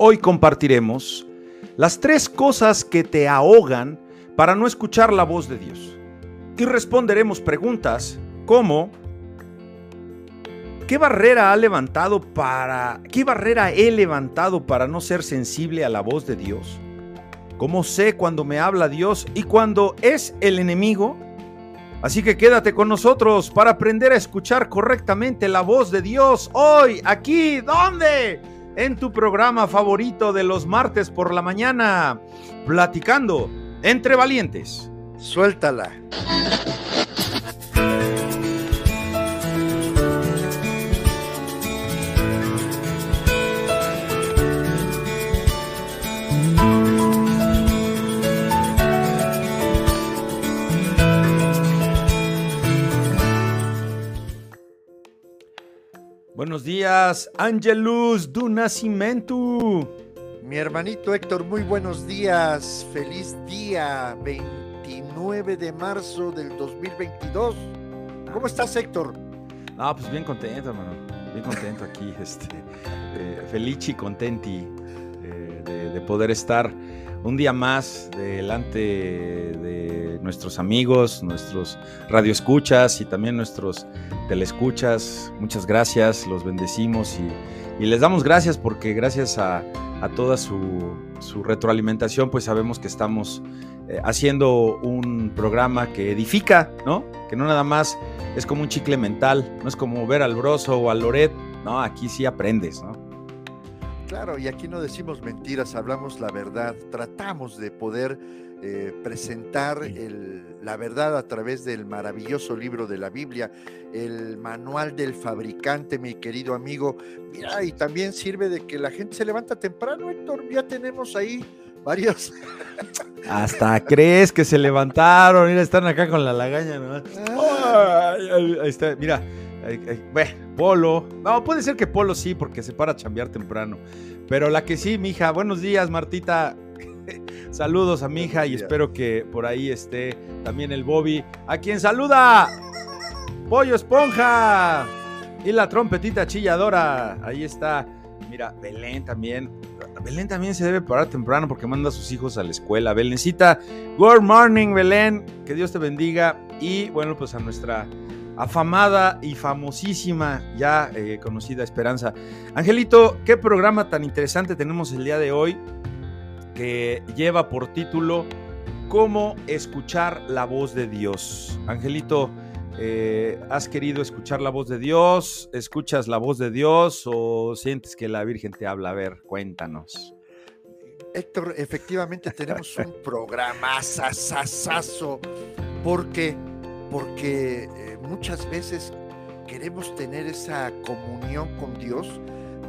Hoy compartiremos las tres cosas que te ahogan para no escuchar la voz de Dios. Y responderemos preguntas como ¿qué barrera ha levantado para qué barrera he levantado para no ser sensible a la voz de Dios? ¿Cómo sé cuando me habla Dios y cuando es el enemigo? Así que quédate con nosotros para aprender a escuchar correctamente la voz de Dios hoy, aquí, ¿dónde? En tu programa favorito de los martes por la mañana, platicando entre valientes. Suéltala. Buenos días, Angelus du Nascimento. Mi hermanito Héctor, muy buenos días. Feliz día 29 de marzo del 2022. ¿Cómo estás, Héctor? No, pues bien contento, hermano. Bien contento aquí, este, eh, feliz y contenti eh, de, de poder estar un día más delante de nuestros amigos, nuestros radioescuchas y también nuestros telescuchas. Muchas gracias, los bendecimos y, les damos gracias porque gracias a, a toda su, su, retroalimentación, pues sabemos que estamos eh, haciendo un programa que edifica, ¿no? Que no nada más es como un chicle mental, no es como ver al Broso o al Loret, ¿no? Aquí sí aprendes, ¿no? Claro, y aquí no decimos mentiras, hablamos la verdad, tratamos de poder eh, presentar el, la verdad a través del maravilloso libro de la Biblia, el manual del fabricante, mi querido amigo. Mira, y también sirve de que la gente se levanta temprano, Héctor, ya tenemos ahí varios. Hasta crees que se levantaron, mira, están acá con la lagaña, ¿no? Ay, ahí está, mira. Bueno, Polo. No, puede ser que Polo sí, porque se para a chambear temprano. Pero la que sí, mija. Buenos días, Martita. Saludos a mi hija y espero que por ahí esté también el Bobby. A quien saluda, Pollo Esponja. Y la trompetita chilladora. Ahí está. Mira, Belén también. Belén también se debe parar temprano porque manda a sus hijos a la escuela. Belencita, good morning, Belén. Que Dios te bendiga. Y bueno, pues a nuestra afamada y famosísima, ya eh, conocida Esperanza. Angelito, ¿qué programa tan interesante tenemos el día de hoy que lleva por título Cómo escuchar la voz de Dios? Angelito, eh, ¿has querido escuchar la voz de Dios? ¿Escuchas la voz de Dios o sientes que la Virgen te habla? A ver, cuéntanos. Héctor, efectivamente tenemos un programa sasasazo porque porque eh, muchas veces queremos tener esa comunión con Dios,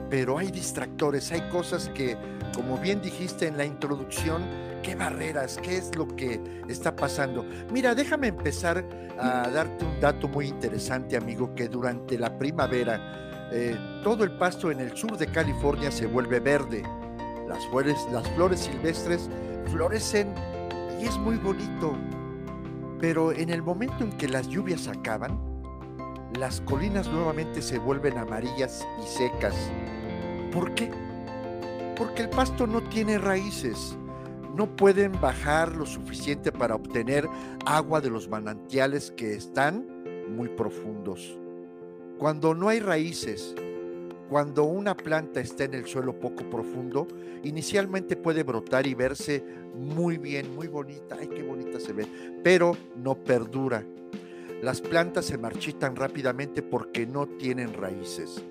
pero hay distractores, hay cosas que, como bien dijiste en la introducción, qué barreras, qué es lo que está pasando. Mira, déjame empezar a darte un dato muy interesante, amigo, que durante la primavera eh, todo el pasto en el sur de California se vuelve verde. Las flores, las flores silvestres florecen y es muy bonito. Pero en el momento en que las lluvias acaban, las colinas nuevamente se vuelven amarillas y secas. ¿Por qué? Porque el pasto no tiene raíces. No pueden bajar lo suficiente para obtener agua de los manantiales que están muy profundos. Cuando no hay raíces, cuando una planta está en el suelo poco profundo, inicialmente puede brotar y verse muy bien, muy bonita. Ay, qué bonita se ve, pero no perdura. Las plantas se marchitan rápidamente porque no tienen raíces.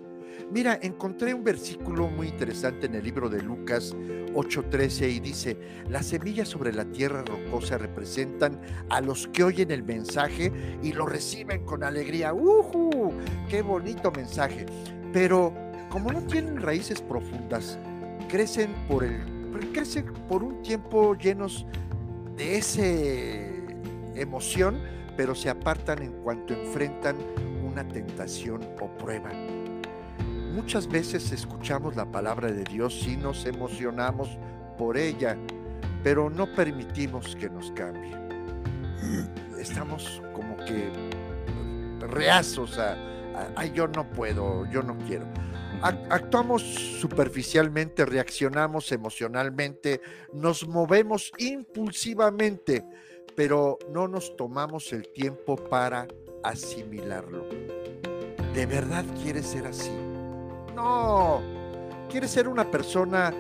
Mira, encontré un versículo muy interesante en el libro de Lucas 8:13 y dice, las semillas sobre la tierra rocosa representan a los que oyen el mensaje y lo reciben con alegría. ¡Uh! ¡Qué bonito mensaje! Pero como no tienen raíces profundas, crecen por el crecen por un tiempo llenos de esa emoción, pero se apartan en cuanto enfrentan una tentación o prueba. Muchas veces escuchamos la palabra de Dios y nos emocionamos por ella, pero no permitimos que nos cambie. Estamos como que reazos a, a, yo no puedo, yo no quiero. Actuamos superficialmente, reaccionamos emocionalmente, nos movemos impulsivamente, pero no nos tomamos el tiempo para asimilarlo. ¿De verdad quieres ser así? No, quieres ser una persona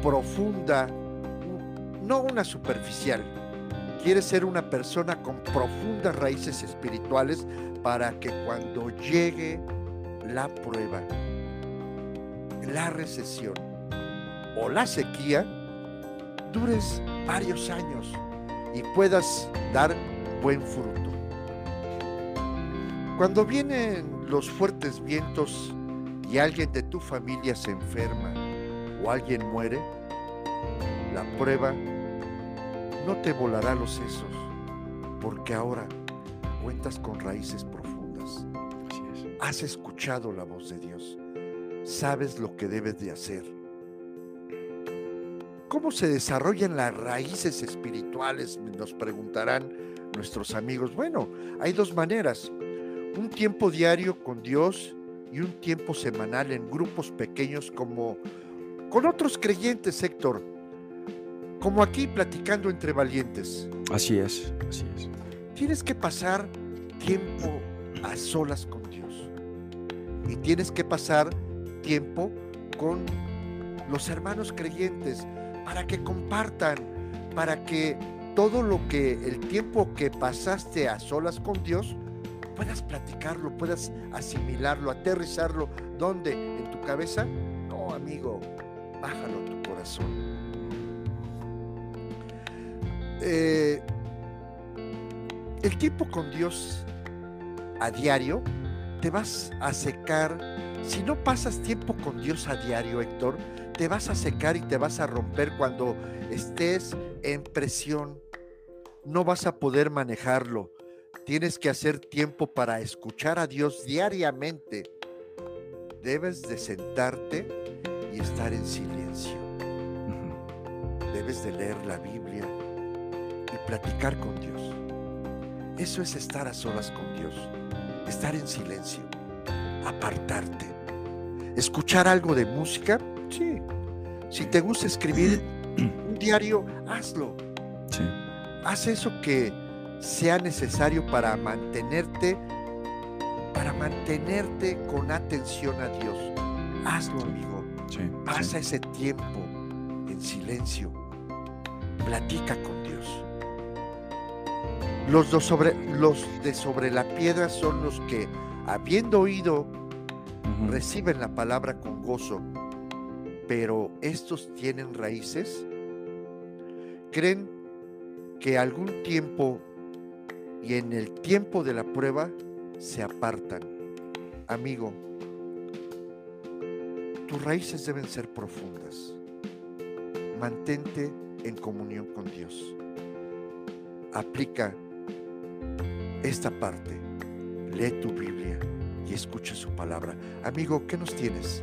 profunda, no una superficial. Quieres ser una persona con profundas raíces espirituales para que cuando llegue la prueba, la recesión o la sequía, dures varios años y puedas dar buen fruto. Cuando vienen los fuertes vientos y alguien de tu familia se enferma o alguien muere, la prueba no te volará los sesos, porque ahora cuentas con raíces profundas. Has escuchado la voz de Dios sabes lo que debes de hacer. ¿Cómo se desarrollan las raíces espirituales? Nos preguntarán nuestros amigos. Bueno, hay dos maneras. Un tiempo diario con Dios y un tiempo semanal en grupos pequeños como con otros creyentes, Héctor. Como aquí platicando entre valientes. Así es, así es. Tienes que pasar tiempo a solas con Dios. Y tienes que pasar tiempo con los hermanos creyentes para que compartan, para que todo lo que el tiempo que pasaste a solas con Dios puedas platicarlo, puedas asimilarlo, aterrizarlo. ¿Dónde? ¿En tu cabeza? No, amigo, bájalo a tu corazón. Eh, el tiempo con Dios a diario te vas a secar si no pasas tiempo con Dios a diario, Héctor, te vas a secar y te vas a romper cuando estés en presión. No vas a poder manejarlo. Tienes que hacer tiempo para escuchar a Dios diariamente. Debes de sentarte y estar en silencio. Debes de leer la Biblia y platicar con Dios. Eso es estar a solas con Dios, estar en silencio, apartarte. ¿Escuchar algo de música? Sí. Si te gusta escribir un diario, hazlo. Sí. Haz eso que sea necesario para mantenerte, para mantenerte con atención a Dios. Hazlo, amigo. Sí, Pasa ese tiempo en silencio. Platica con Dios. Los, sobre, los de sobre la piedra son los que, habiendo oído reciben la palabra con gozo, pero estos tienen raíces, creen que algún tiempo y en el tiempo de la prueba se apartan. Amigo, tus raíces deben ser profundas. Mantente en comunión con Dios. Aplica esta parte. Lee tu Biblia y escucha su palabra. Amigo, ¿qué nos tienes?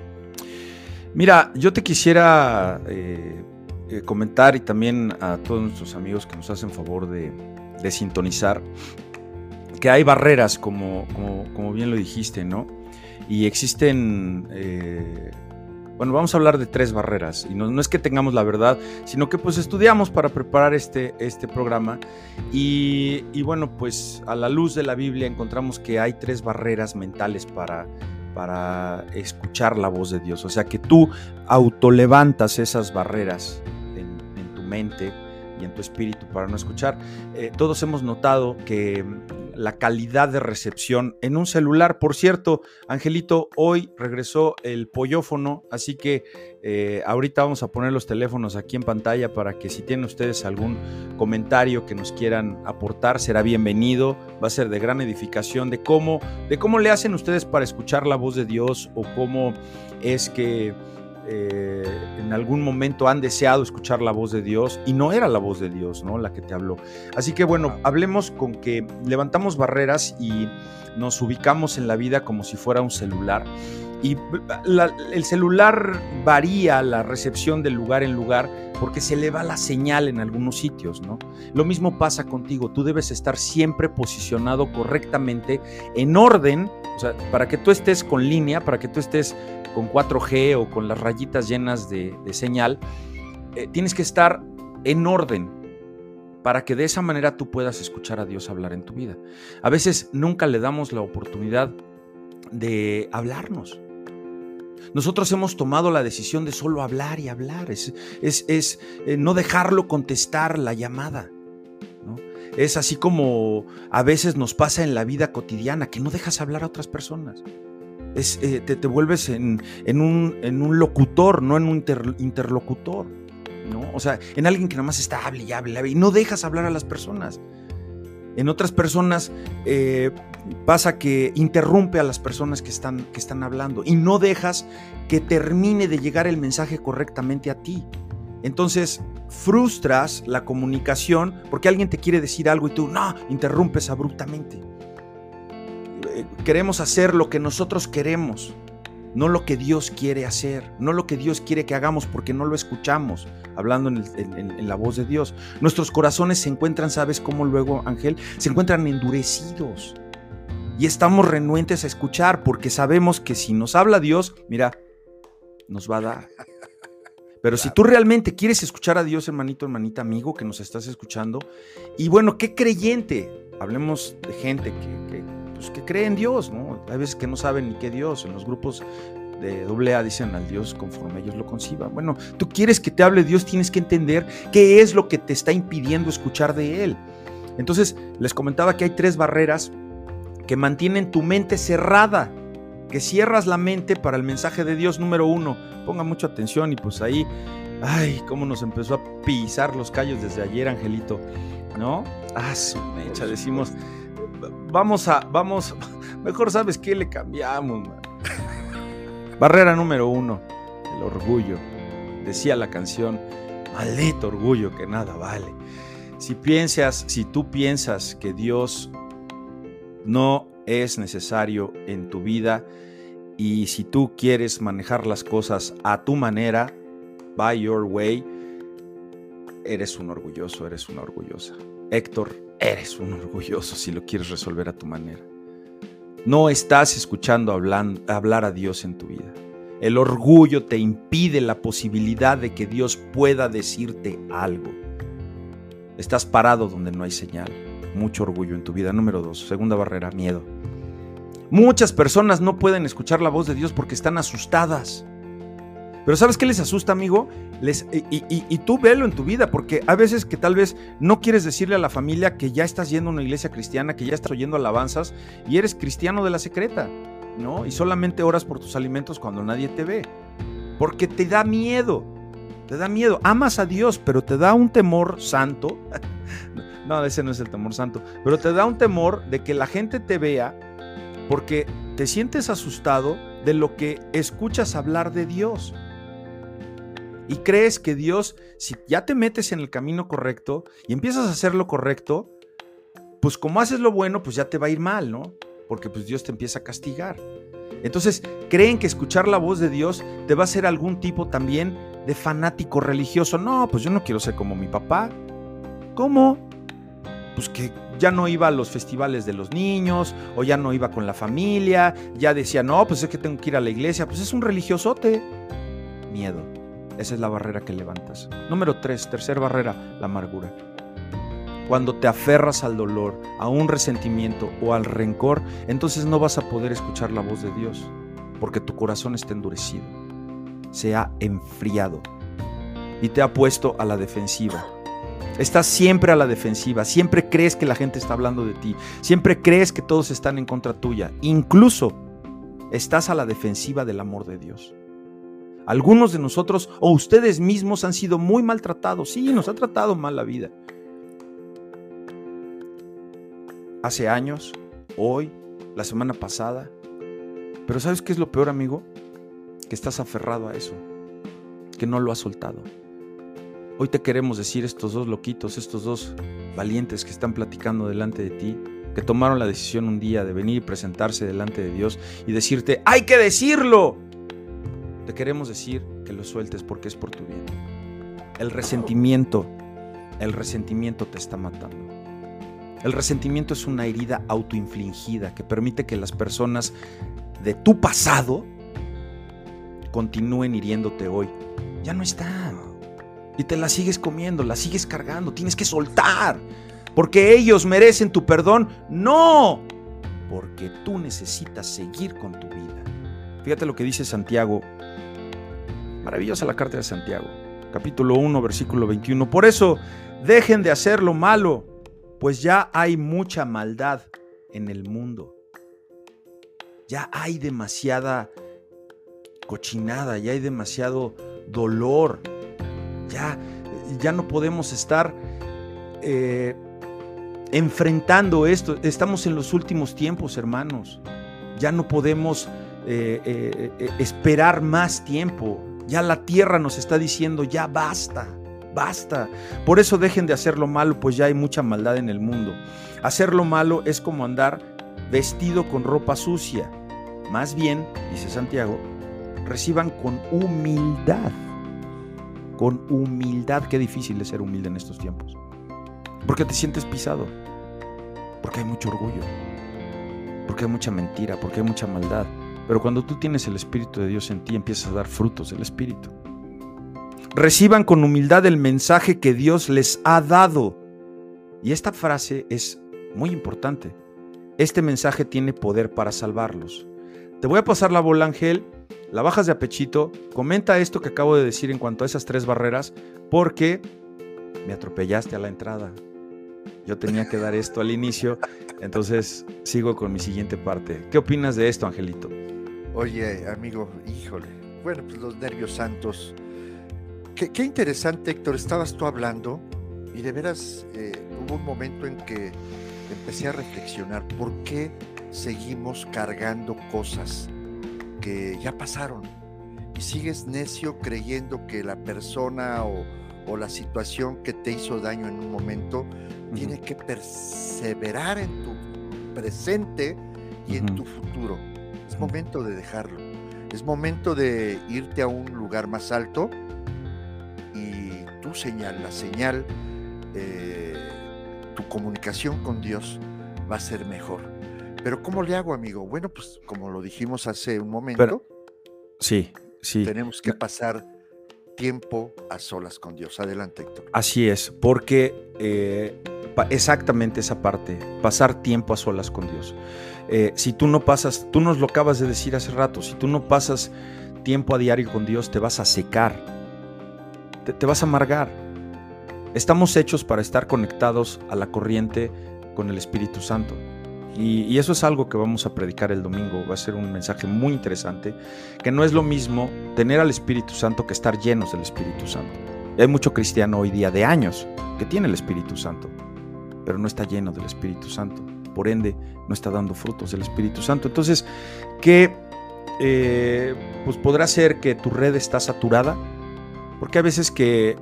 Mira, yo te quisiera eh, eh, comentar y también a todos nuestros amigos que nos hacen favor de, sintonizar, que hay barreras, como, como, bien lo dijiste, ¿no? Y existen eh, bueno, vamos a hablar de tres barreras. Y no, es que tengamos la verdad, sino que pues estudiamos para preparar este, este programa. Y, bueno, pues a la luz de la Biblia encontramos que hay tres barreras mentales para, para escuchar la voz de Dios. O sea que tú autolevantas esas barreras en, tu mente y en tu espíritu para no escuchar. Eh, todos hemos notado que la calidad de recepción en un celular. Por cierto, Angelito, hoy regresó el pollofono, así que eh, ahorita vamos a poner los teléfonos aquí en pantalla para que si tienen ustedes algún comentario que nos quieran aportar, será bienvenido. Va a ser de gran edificación de cómo, de cómo le hacen ustedes para escuchar la voz de Dios o cómo es que eh, en algún momento han deseado escuchar la voz de Dios y no era la voz de Dios, ¿no? La que te habló. Así que bueno, hablemos con que levantamos barreras y nos ubicamos en la vida como si fuera un celular. Y el celular varía la recepción de lugar en lugar porque se le va la señal en algunos sitios, ¿no? Lo mismo pasa contigo, tú debes estar siempre posicionado correctamente, en orden, o sea, para que tú estés con línea, para que tú estés con 4G o con las rayitas llenas de, señal, eh, tienes que estar en orden para que de esa manera tú puedas escuchar a Dios hablar en tu vida. A veces nunca le damos la oportunidad de hablarnos. Nosotros hemos tomado la decisión de solo hablar y hablar, es, es, eh, no dejarlo contestar la llamada. Es así como a veces nos pasa en la vida cotidiana, que no dejas hablar a otras personas. Eh, te, te, vuelves en, un, en, un, locutor, no en un interlocutor. ¿no? O sea, en alguien que nada más está hable y hable, y no dejas hablar a las personas. En otras personas eh, pasa que interrumpe a las personas que están, que están hablando y no dejas que termine de llegar el mensaje correctamente a ti. Entonces frustras la comunicación porque alguien te quiere decir algo y tú no, interrumpes abruptamente. Eh, queremos hacer lo que nosotros queremos, no lo que Dios quiere hacer, no lo que Dios quiere que hagamos porque no lo escuchamos, hablando en, la voz de Dios. Nuestros corazones se encuentran, ¿sabes cómo luego, Ángel? Se encuentran endurecidos. Y estamos renuentes a escuchar porque sabemos que si nos habla Dios, mira, nos va a dar. Pero si tú realmente quieres escuchar a Dios, hermanito, hermanita, amigo, que nos estás escuchando, y bueno, qué creyente, hablemos de gente que, pues, que cree en Dios, ¿no? Hay veces que no saben ni qué Dios, en los grupos de AA dicen al Dios conforme ellos lo conciban. Bueno, tú quieres que te hable Dios, tienes que entender qué es lo que te está impidiendo escuchar de Él. Entonces, les comentaba que hay tres barreras que mantienen tu mente cerrada que cierras la mente para el mensaje de Dios número uno. Ponga mucha atención y pues ahí, ay, cómo nos empezó a pisar los callos desde ayer, Angelito, ¿no? Ah, su mecha, decimos, vamos a, vamos, mejor sabes qué le cambiamos, Barrera número uno, el orgullo. Decía la canción, maldito orgullo que nada vale. Si piensas, si tú piensas que Dios no es necesario en tu vida y si tú quieres manejar las cosas a tu manera, by your way, eres un orgulloso, eres una orgullosa. Héctor, eres un orgulloso si lo quieres resolver a tu manera. No estás escuchando hablar a Dios en tu vida. El orgullo te impide la posibilidad de que Dios pueda decirte algo. Estás parado donde no hay señal mucho orgullo en tu vida. Número dos, segunda barrera, miedo. Muchas personas no pueden escuchar la voz de Dios porque están asustadas. Pero ¿sabes qué les asusta, amigo? Les, y, tú velo en tu vida, porque a veces que tal vez no quieres decirle a la familia que ya estás yendo a una iglesia cristiana, que ya estás oyendo alabanzas y eres cristiano de la secreta, ¿no? Y solamente oras por tus alimentos cuando nadie te ve. Porque te da miedo, te da miedo. Amas a Dios, pero te da un temor santo No, ese no es el temor santo. Pero te da un temor de que la gente te vea porque te sientes asustado de lo que escuchas hablar de Dios. Y crees que Dios, si ya te metes en el camino correcto y empiezas a hacer lo correcto, pues como haces lo bueno, pues ya te va a ir mal, ¿no? Porque pues Dios te empieza a castigar. Entonces, creen que escuchar la voz de Dios te va a hacer algún tipo también de fanático religioso. No, pues yo no quiero ser como mi papá. ¿Cómo? pues que ya no iba a los festivales de los niños o ya no iba con la familia, ya decía, no, pues es que tengo que ir a la iglesia, pues es un religiosote. Miedo. Esa es la barrera que levantas. Número tres, tercera barrera, la amargura. Cuando te aferras al dolor, a un resentimiento o al rencor, entonces no vas a poder escuchar la voz de Dios, porque tu corazón está endurecido, se ha enfriado y te ha puesto a la defensiva Estás siempre a la defensiva, siempre crees que la gente está hablando de ti, siempre crees que todos están en contra tuya, incluso estás a la defensiva del amor de Dios. Algunos de nosotros o ustedes mismos han sido muy maltratados, sí, nos ha tratado mal la vida. Hace años, hoy, la semana pasada. Pero ¿sabes qué es lo peor, amigo? Que estás aferrado a eso, que no lo has soltado. Hoy te queremos decir estos dos loquitos, estos dos valientes que están platicando delante de ti, que tomaron la decisión un día de venir y presentarse delante de Dios y decirte, hay que decirlo. Te queremos decir que lo sueltes porque es por tu bien. El resentimiento, el resentimiento te está matando. El resentimiento es una herida autoinfligida que permite que las personas de tu pasado continúen hiriéndote hoy, ya no están. Y te las sigues comiendo, las sigues cargando, tienes que soltar. Porque ellos merecen tu perdón. No, porque tú necesitas seguir con tu vida. Fíjate lo que dice Santiago. Maravillosa la carta de Santiago, capítulo 1, versículo 21. Por eso, dejen de hacer lo malo, pues ya hay mucha maldad en el mundo. Ya hay demasiada cochinada, ya hay demasiado dolor. Ya, ya no podemos estar eh, enfrentando esto. Estamos en los últimos tiempos, hermanos. Ya no podemos eh, eh, esperar más tiempo. Ya la tierra nos está diciendo, ya basta, basta. Por eso dejen de hacer lo malo, pues ya hay mucha maldad en el mundo. Hacer lo malo es como andar vestido con ropa sucia. Más bien, dice Santiago, reciban con humildad. Con humildad, qué difícil es ser humilde en estos tiempos. Porque te sientes pisado. Porque hay mucho orgullo. Porque hay mucha mentira. Porque hay mucha maldad. Pero cuando tú tienes el Espíritu de Dios en ti, empiezas a dar frutos del Espíritu. Reciban con humildad el mensaje que Dios les ha dado. Y esta frase es muy importante. Este mensaje tiene poder para salvarlos. Te voy a pasar la bola, Ángel, la bajas de apechito, comenta esto que acabo de decir en cuanto a esas tres barreras, porque me atropellaste a la entrada. Yo tenía que dar esto al inicio, entonces sigo con mi siguiente parte. ¿Qué opinas de esto, Angelito? Oye, amigo, híjole. Bueno, pues los nervios santos. Qué, interesante, Héctor. Estabas tú hablando y de veras eh, hubo un momento en que empecé a reflexionar por qué seguimos cargando cosas que ya pasaron y sigues necio creyendo que la persona o, la situación que te hizo daño en un momento tiene que perseverar en tu presente y en tu futuro. Es momento de dejarlo. Es momento de irte a un lugar más alto y tu señal, la señal, eh, tu comunicación con Dios va a ser mejor pero ¿cómo le hago, amigo? Bueno, pues como lo dijimos hace un momento. sí, sí. Tenemos que pasar tiempo a solas con Dios. Adelante, Héctor. Así es, porque eh, exactamente esa parte, pasar tiempo a solas con Dios. Eh, si tú no pasas, tú nos lo acabas de decir hace rato, si tú no pasas tiempo a diario con Dios, te vas a secar, te vas a amargar. Estamos hechos para estar conectados a la corriente con el Espíritu Santo. Y, eso es algo que vamos a predicar el domingo. Va a ser un mensaje muy interesante, que no es lo mismo tener al Espíritu Santo que estar llenos del Espíritu Santo. hay mucho cristiano hoy día de años que tiene el Espíritu Santo, pero no está lleno del Espíritu Santo. Por ende, no está dando frutos del Espíritu Santo. Entonces, ¿qué eh, pues podrá ser que tu red está saturada? Porque a veces que...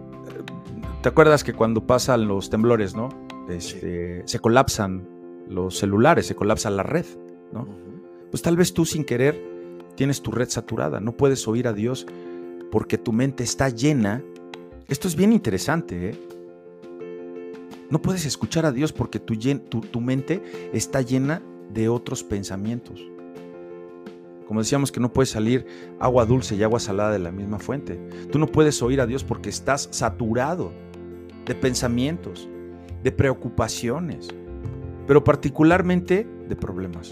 ¿Te acuerdas que cuando pasan los temblores, no? Este, se colapsan los celulares, se colapsa la red, ¿no? Pues tal vez tú sin querer tienes tu red saturada, no puedes oír a Dios porque tu mente está llena. Esto es bien interesante, ¿eh? No puedes escuchar a Dios porque tu, tu mente está llena de otros pensamientos. Como decíamos que no puede salir agua dulce y agua salada de la misma fuente. Tú no puedes oír a Dios porque estás saturado de pensamientos, de preocupaciones, pero particularmente de problemas.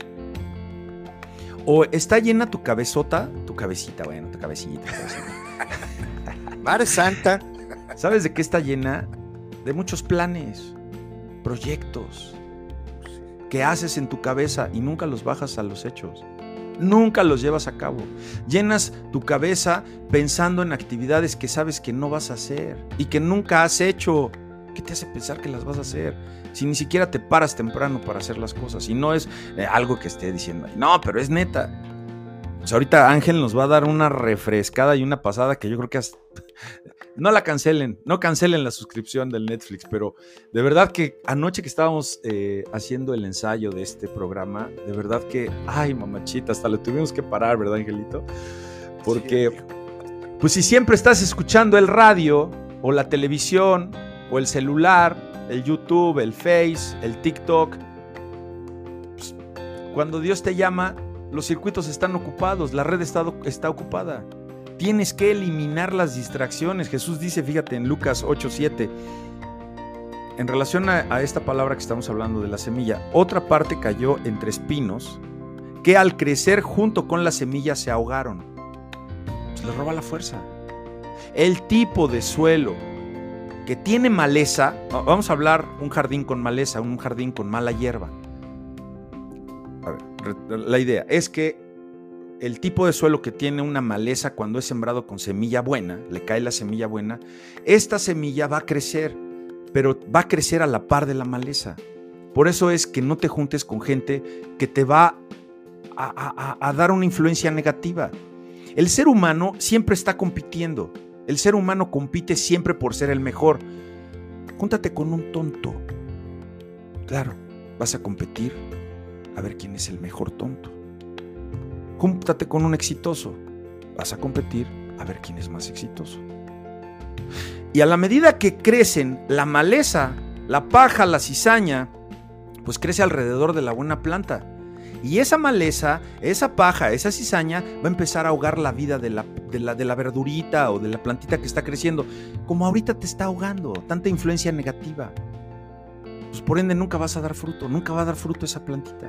O está llena tu cabezota, tu cabecita, bueno, tu cabecita. Madre Santa. ¿Sabes de qué está llena? De muchos planes, proyectos que haces en tu cabeza y nunca los bajas a los hechos. Nunca los llevas a cabo. Llenas tu cabeza pensando en actividades que sabes que no vas a hacer y que nunca has hecho. ¿Qué te hace pensar que las vas a hacer? Si ni siquiera te paras temprano para hacer las cosas y no es eh, algo que esté diciendo, no, pero es neta. Pues ahorita Ángel nos va a dar una refrescada y una pasada que yo creo que no la cancelen, no cancelen la suscripción del Netflix, pero de verdad que anoche que estábamos eh, haciendo el ensayo de este programa, de verdad que, ay mamachita, hasta lo tuvimos que parar, ¿verdad Angelito? Porque, pues si siempre estás escuchando el radio o la televisión o el celular, el YouTube, el Face, el TikTok. Pues, cuando Dios te llama, los circuitos están ocupados, la red está, está ocupada. Tienes que eliminar las distracciones. Jesús dice, fíjate en Lucas 8:7, en relación a, esta palabra que estamos hablando de la semilla, otra parte cayó entre espinos que al crecer junto con la semilla se ahogaron. Se les roba la fuerza. El tipo de suelo que tiene maleza, vamos a hablar un jardín con maleza, un jardín con mala hierba. A ver, la idea es que el tipo de suelo que tiene una maleza cuando es sembrado con semilla buena, le cae la semilla buena, esta semilla va a crecer, pero va a crecer a la par de la maleza. Por eso es que no te juntes con gente que te va a, dar una influencia negativa. El ser humano siempre está compitiendo. El ser humano compite siempre por ser el mejor. Júntate con un tonto. Claro, vas a competir a ver quién es el mejor tonto. Júntate con un exitoso. Vas a competir a ver quién es más exitoso. Y a la medida que crecen la maleza, la paja, la cizaña, pues crece alrededor de la buena planta. Y esa maleza, esa paja, esa cizaña va a empezar a ahogar la vida de la, de la, de la verdurita o de la plantita que está creciendo, como ahorita te está ahogando, tanta influencia negativa. Pues por ende nunca vas a dar fruto, nunca va a dar fruto esa plantita.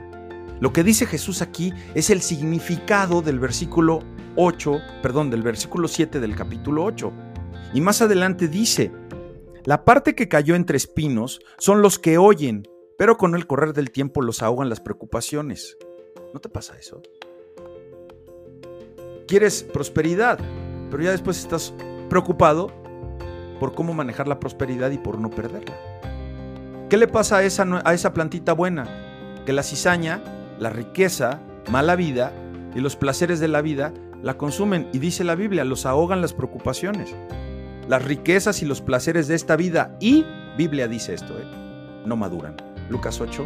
Lo que dice Jesús aquí es el significado del versículo 8, perdón, del versículo 7 del capítulo 8. Y más adelante dice, la parte que cayó entre espinos son los que oyen, pero con el correr del tiempo los ahogan las preocupaciones. ¿No te pasa eso? Quieres prosperidad, pero ya después estás preocupado por cómo manejar la prosperidad y por no perderla. ¿Qué le pasa a esa, a esa plantita buena? Que la cizaña, la riqueza, mala vida y los placeres de la vida la consumen y dice la Biblia, los ahogan las preocupaciones. Las riquezas y los placeres de esta vida y Biblia dice esto, ¿eh? no maduran. Lucas 8,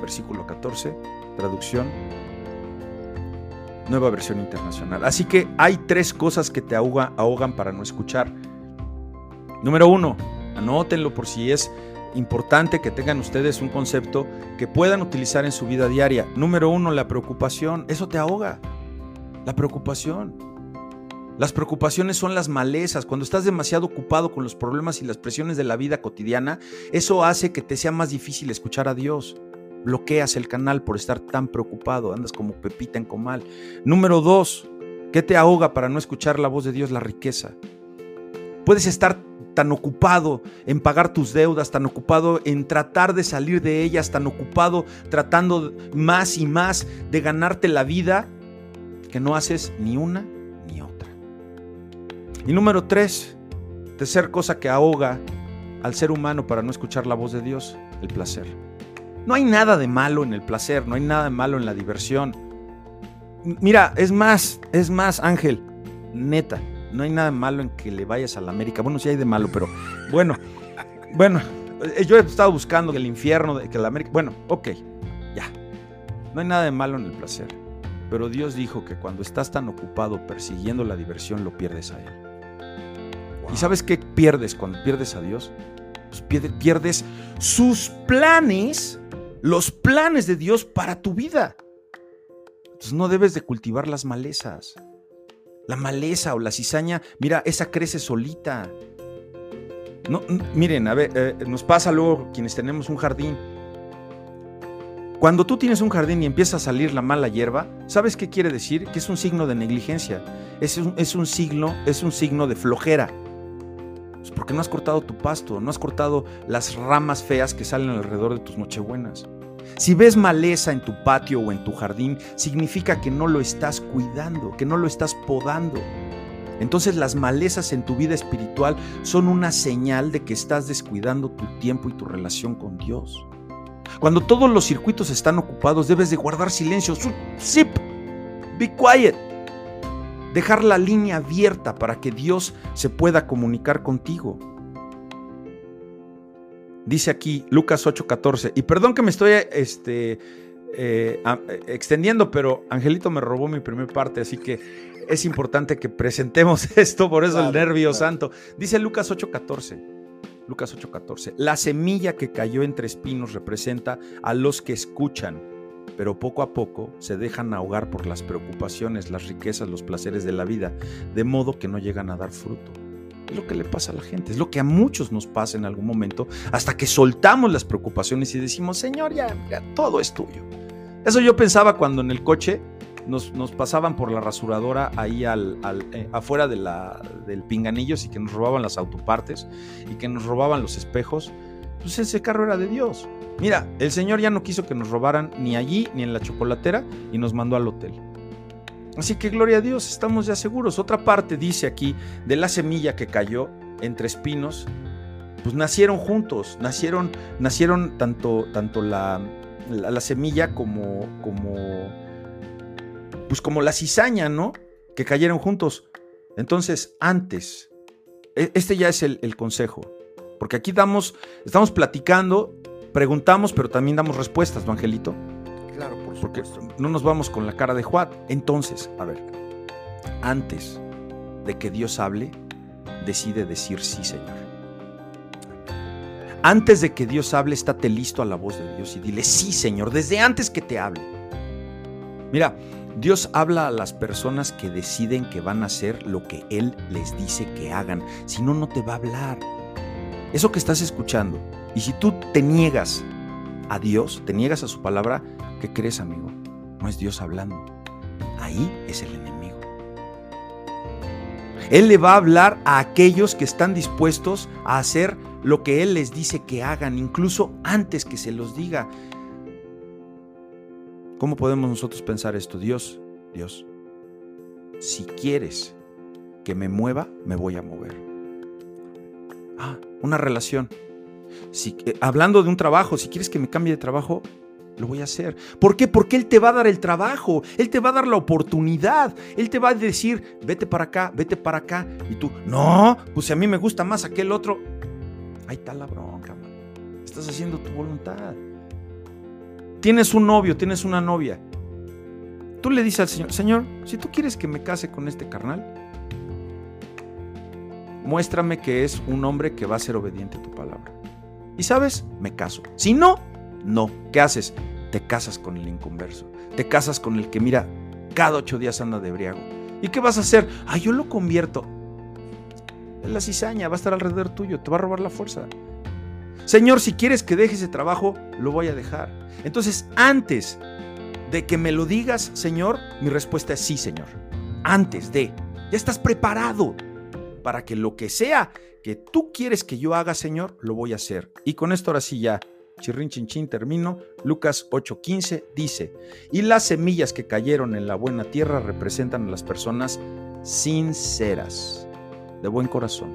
versículo 14, traducción, nueva versión internacional. Así que hay tres cosas que te ahogan para no escuchar. Número uno, anótenlo por si es importante que tengan ustedes un concepto que puedan utilizar en su vida diaria. Número uno, la preocupación. Eso te ahoga. La preocupación. Las preocupaciones son las malezas. Cuando estás demasiado ocupado con los problemas y las presiones de la vida cotidiana, eso hace que te sea más difícil escuchar a Dios. Bloqueas el canal por estar tan preocupado, andas como pepita en comal. Número dos, ¿qué te ahoga para no escuchar la voz de Dios? La riqueza. Puedes estar tan ocupado en pagar tus deudas, tan ocupado en tratar de salir de ellas, tan ocupado tratando más y más de ganarte la vida, que no haces ni una y número tres, tercer cosa que ahoga al ser humano para no escuchar la voz de Dios, el placer. No hay nada de malo en el placer, no hay nada de malo en la diversión. Mira, es más, es más, Ángel, neta, no hay nada malo en que le vayas a la América. Bueno, sí hay de malo, pero bueno, bueno, eh, yo he estado buscando el infierno, de que la América, bueno, ok, ya. No hay nada de malo en el placer, pero Dios dijo que cuando estás tan ocupado persiguiendo la diversión, lo pierdes a Él. ¿Y sabes qué pierdes cuando pierdes a Dios? Pues pierdes sus planes, los planes de Dios para tu vida. Entonces no debes de cultivar las malezas. La maleza o la cizaña, mira, esa crece solita. No, miren, a ver, eh, nos pasa luego quienes tenemos un jardín. Cuando tú tienes un jardín y empieza a salir la mala hierba, ¿sabes qué quiere decir? Que es un signo de negligencia. Es es un signo, es un signo de flojera. Pues porque no has cortado tu pasto, no has cortado las ramas feas que salen alrededor de tus nochebuenas. Si ves maleza en tu patio o en tu jardín, significa que no lo estás cuidando, que no lo estás podando. Entonces las malezas en tu vida espiritual son una señal de que estás descuidando tu tiempo y tu relación con Dios. Cuando todos los circuitos están ocupados, debes de guardar silencio. Be quiet dejar la línea abierta para que Dios se pueda comunicar contigo. Dice aquí Lucas 8:14, y perdón que me estoy este, eh, extendiendo, pero Angelito me robó mi primer parte, así que es importante que presentemos esto, por eso el nervio santo. Dice Lucas 8:14. Lucas 8:14. La semilla que cayó entre espinos representa a los que escuchan. pero poco a poco se dejan ahogar por las preocupaciones, las riquezas, los placeres de la vida, de modo que no llegan a dar fruto. Es lo que le pasa a la gente, es lo que a muchos nos pasa en algún momento, hasta que soltamos las preocupaciones y decimos, Señor, ya, todo es tuyo. Eso yo pensaba cuando en el coche nos, pasaban por la rasuradora ahí al, eh, afuera de del pinganillos y que nos robaban las autopartes y que nos robaban los espejos. Pues ese carro era de Dios. Mira, el Señor ya no quiso que nos robaran ni allí ni en la chocolatera y nos mandó al hotel. Así que gloria a Dios, estamos ya seguros. Otra parte dice aquí de la semilla que cayó entre espinos, pues nacieron juntos, nacieron, nacieron tanto, tanto la, la, semilla como, como, pues como la cizaña, ¿no? Que cayeron juntos. Entonces, antes, e, este ya es el, consejo, porque aquí damos, estamos platicando preguntamos, pero también damos respuestas, ¿no, Angelito? Porque no nos vamos con la cara de Juan. Entonces, a ver, antes de que Dios hable, decide decir sí, Señor. Antes de que Dios hable, estate listo a la voz de Dios y dile sí, Señor, desde antes que te hable. Mira, Dios habla a las personas que deciden que van a hacer lo que Él les dice que hagan. Si no, no te va a hablar. Eso que estás escuchando, y si tú te niegas a Dios, te niegas a su palabra, ¿qué crees, amigo? No es Dios hablando. Ahí es el enemigo. Él le va a hablar a aquellos que están dispuestos a hacer lo que Él les dice que hagan, incluso antes que se los diga. ¿Cómo podemos nosotros pensar esto? Dios, Dios, si quieres que me mueva, me voy a mover. Ah, una relación. Si, eh, hablando de un trabajo, si quieres que me cambie de trabajo, lo voy a hacer. ¿Por qué? Porque Él te va a dar el trabajo, Él te va a dar la oportunidad, Él te va a decir, vete para acá, vete para acá. Y tú, no, pues a mí me gusta más aquel otro. Ahí está la bronca, man. Estás haciendo tu voluntad. Tienes un novio, tienes una novia. Tú le dices al Señor, Señor, si tú quieres que me case con este carnal, muéstrame que es un hombre que va a ser obediente a tu palabra. Y sabes, me caso. Si no, no. ¿Qué haces? Te casas con el inconverso. Te casas con el que mira, cada ocho días anda de briago. ¿Y qué vas a hacer? Ah, yo lo convierto. La cizaña va a estar alrededor tuyo, te va a robar la fuerza. Señor, si quieres que deje ese trabajo, lo voy a dejar. Entonces, antes de que me lo digas, Señor, mi respuesta es sí, Señor. Antes de, ya estás preparado para que lo que sea que tú quieres que yo haga, Señor, lo voy a hacer. Y con esto ahora sí ya, chirrin chin termino. Lucas 8:15 dice, y las semillas que cayeron en la buena tierra representan a las personas sinceras, de buen corazón,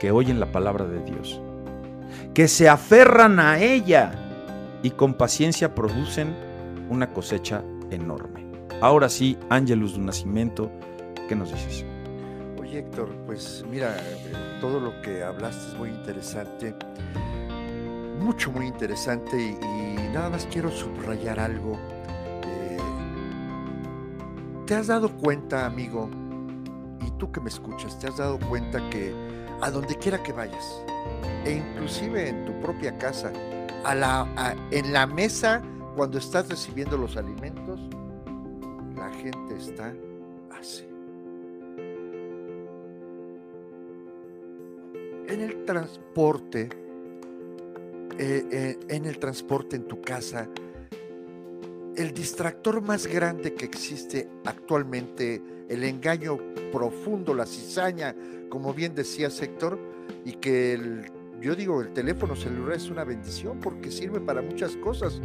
que oyen la palabra de Dios, que se aferran a ella y con paciencia producen una cosecha enorme. Ahora sí, Ángelus de Nacimiento, ¿qué nos dices? Héctor, pues mira, todo lo que hablaste es muy interesante, mucho, muy interesante y, nada más quiero subrayar algo. Eh, ¿Te has dado cuenta, amigo, y tú que me escuchas, te has dado cuenta que a donde quiera que vayas, e inclusive en tu propia casa, en la mesa, cuando estás recibiendo los alimentos, la gente está así. en el transporte, eh, eh, en el transporte en tu casa, el distractor más grande que existe actualmente, el engaño profundo, la cizaña, como bien decía Héctor, y que el, yo digo, el teléfono celular es una bendición porque sirve para muchas cosas,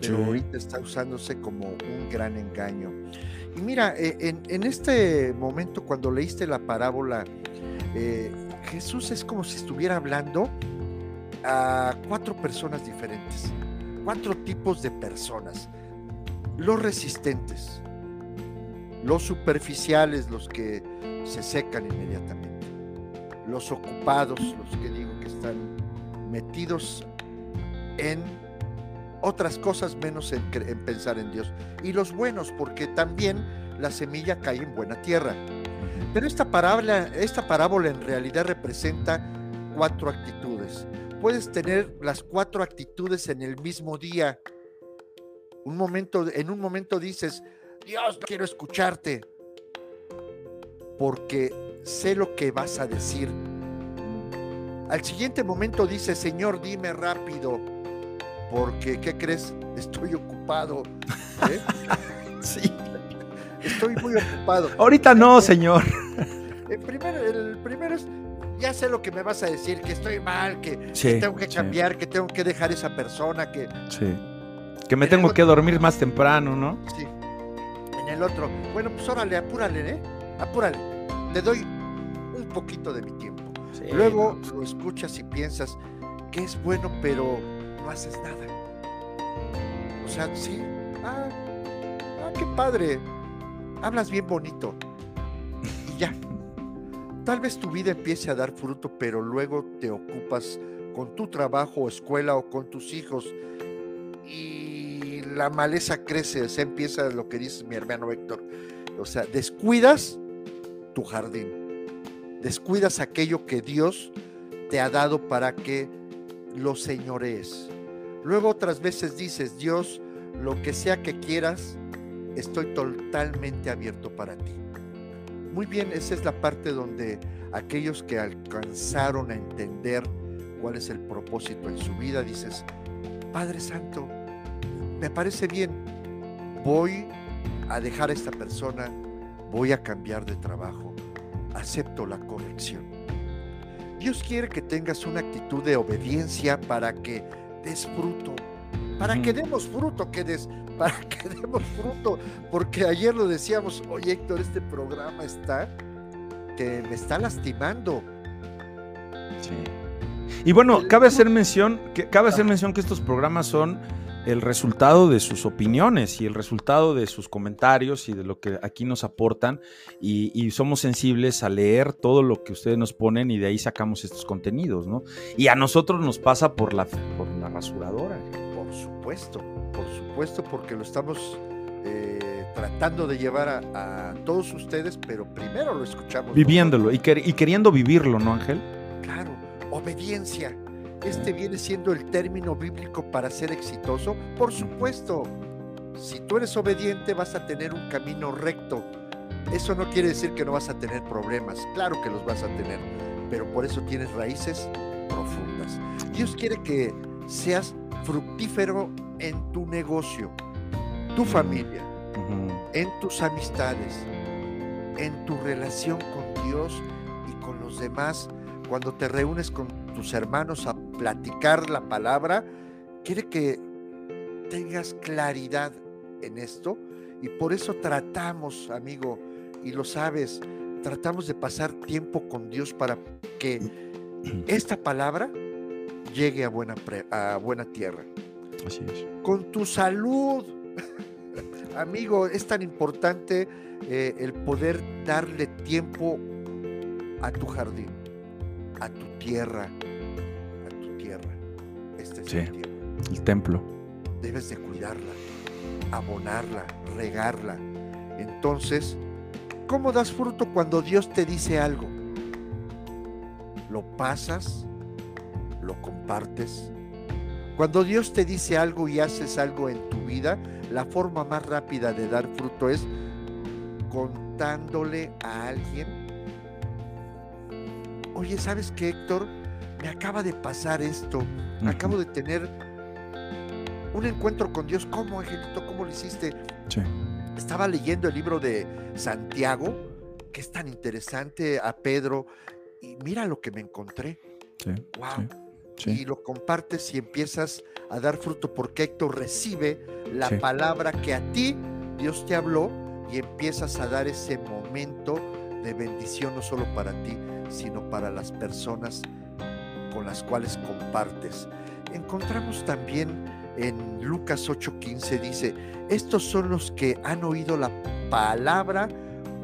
pero ahorita está usándose como un gran engaño. Y mira, eh, en, este momento cuando leíste la parábola, Jesús es como si estuviera hablando a cuatro personas diferentes, cuatro tipos de personas. Los resistentes, los superficiales, los que se secan inmediatamente, los ocupados, los que digo que están metidos en otras cosas menos en, en pensar en Dios, y los buenos, porque también la semilla cae en buena tierra pero esta parábola, esta parábola en realidad representa cuatro actitudes. Puedes tener las cuatro actitudes en el mismo día, Un momento, en un momento dices, Dios, quiero escucharte, porque sé lo que vas a decir. Al siguiente momento dices, Señor, dime rápido, porque, ¿qué crees? Estoy ocupado. ¿eh? sí. Estoy muy ocupado. Ahorita no, señor. El primero, el primero es, ya sé lo que me vas a decir, que estoy mal, que, tengo que cambiar, que tengo que dejar esa persona, que... Sí. Que me tengo que dormir más temprano, ¿no? Sí. En el otro, bueno, pues órale, apúrale, ¿eh? Apúrale. Te doy un poquito de mi tiempo. Luego lo escuchas y piensas que es bueno, pero no haces nada. O sea, sí, ah, ah qué padre, hablas bien bonito. Y ya. Tal vez tu vida empiece a dar fruto, pero luego te ocupas con tu trabajo, escuela o con tus hijos y la maleza crece, se empieza lo que dice mi hermano Héctor. O sea, descuidas tu jardín, descuidas aquello que Dios te ha dado para que lo señorees. Luego otras veces dices, Dios, lo que sea que quieras, estoy totalmente abierto para ti. Muy bien, esa es la parte donde aquellos que alcanzaron a entender cuál es el propósito en su vida, dices, Padre Santo, me parece bien, voy a dejar a esta persona, voy a cambiar de trabajo, acepto la corrección. Dios quiere que tengas una actitud de obediencia para que des fruto, para que demos fruto, que des, para que demos fruto, porque ayer lo decíamos, oye Héctor, este programa está que me está lastimando. Sí. Y bueno, cabe hacer mención que cabe hacer mención que estos programas son el resultado de sus opiniones y el resultado de sus comentarios y de lo que aquí nos aportan y, somos sensibles a leer todo lo que ustedes nos ponen y de ahí sacamos estos contenidos, ¿no? Y a nosotros nos pasa por la, por la rasuradora. Por supuesto, por supuesto, porque lo estamos eh, tratando de llevar a, todos ustedes, pero primero lo escuchamos. Viviéndolo y, y queriendo vivirlo, ¿no, Ángel? Claro, obediencia este viene siendo el término bíblico para ser exitoso? Por supuesto, si tú eres obediente vas a tener un camino recto. Eso no quiere decir que no vas a tener problemas, claro que los vas a tener, pero por eso tienes raíces profundas. Dios quiere que seas fructífero en tu negocio, tu familia, en tus amistades, en tu relación con Dios y con los demás. Cuando te reúnes con tus hermanos a platicar la palabra, quiere que tengas claridad en esto y por eso tratamos, amigo, y lo sabes, tratamos de pasar tiempo con Dios para que esta palabra llegue a buena, a buena tierra. Así es. Con tu salud, amigo, es tan importante eh, el poder darle tiempo a tu jardín, a tu tierra, sí, el templo. Debes de cuidarla, abonarla, regarla. Entonces, ¿cómo das fruto cuando Dios te dice algo? ¿Lo pasas? ¿Lo compartes? Cuando Dios te dice algo y haces algo en tu vida, la forma más rápida de dar fruto es contándole a alguien. Oye, ¿sabes qué, Héctor? Me acaba de pasar esto Acabo de tener un encuentro con Dios. ¿Cómo, Angelito? ¿Cómo lo hiciste? Estaba leyendo el libro de Santiago, que es tan interesante, a Pedro, y mira lo que me encontré. wow. Y lo compartes y empiezas a dar fruto porque Héctor recibe la palabra que a ti Dios te habló y empiezas a dar ese momento de bendición no solo para ti, sino para las personas con las cuales compartes. Encontramos también en Lucas 8:15 dice, estos son los que han oído la palabra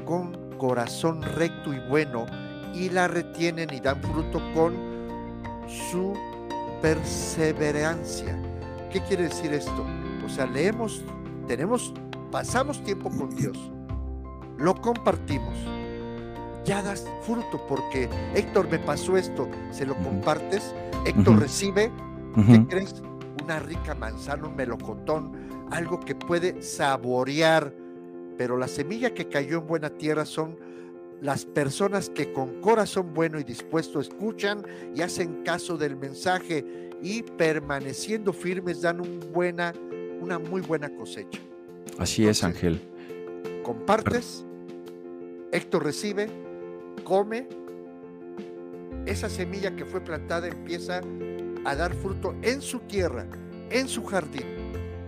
con corazón recto y bueno y la retienen y dan fruto con su perseverancia. ¿Qué quiere decir esto? O sea, leemos, tenemos, pasamos tiempo con Dios, lo compartimos, ya das fruto porque Héctor me pasó esto, se lo compartes, Héctor recibe, ¿qué crees? Una rica manzana, un melocotón, algo que puede saborear, pero la semilla que cayó en buena tierra son las personas que con corazón bueno y dispuesto escuchan y hacen caso del mensaje y permaneciendo firmes dan un buena, una muy buena cosecha. Así es, Ángel. Compartes, Héctor recibe, come, esa semilla que fue plantada empieza a dar fruto en su tierra, en su jardín.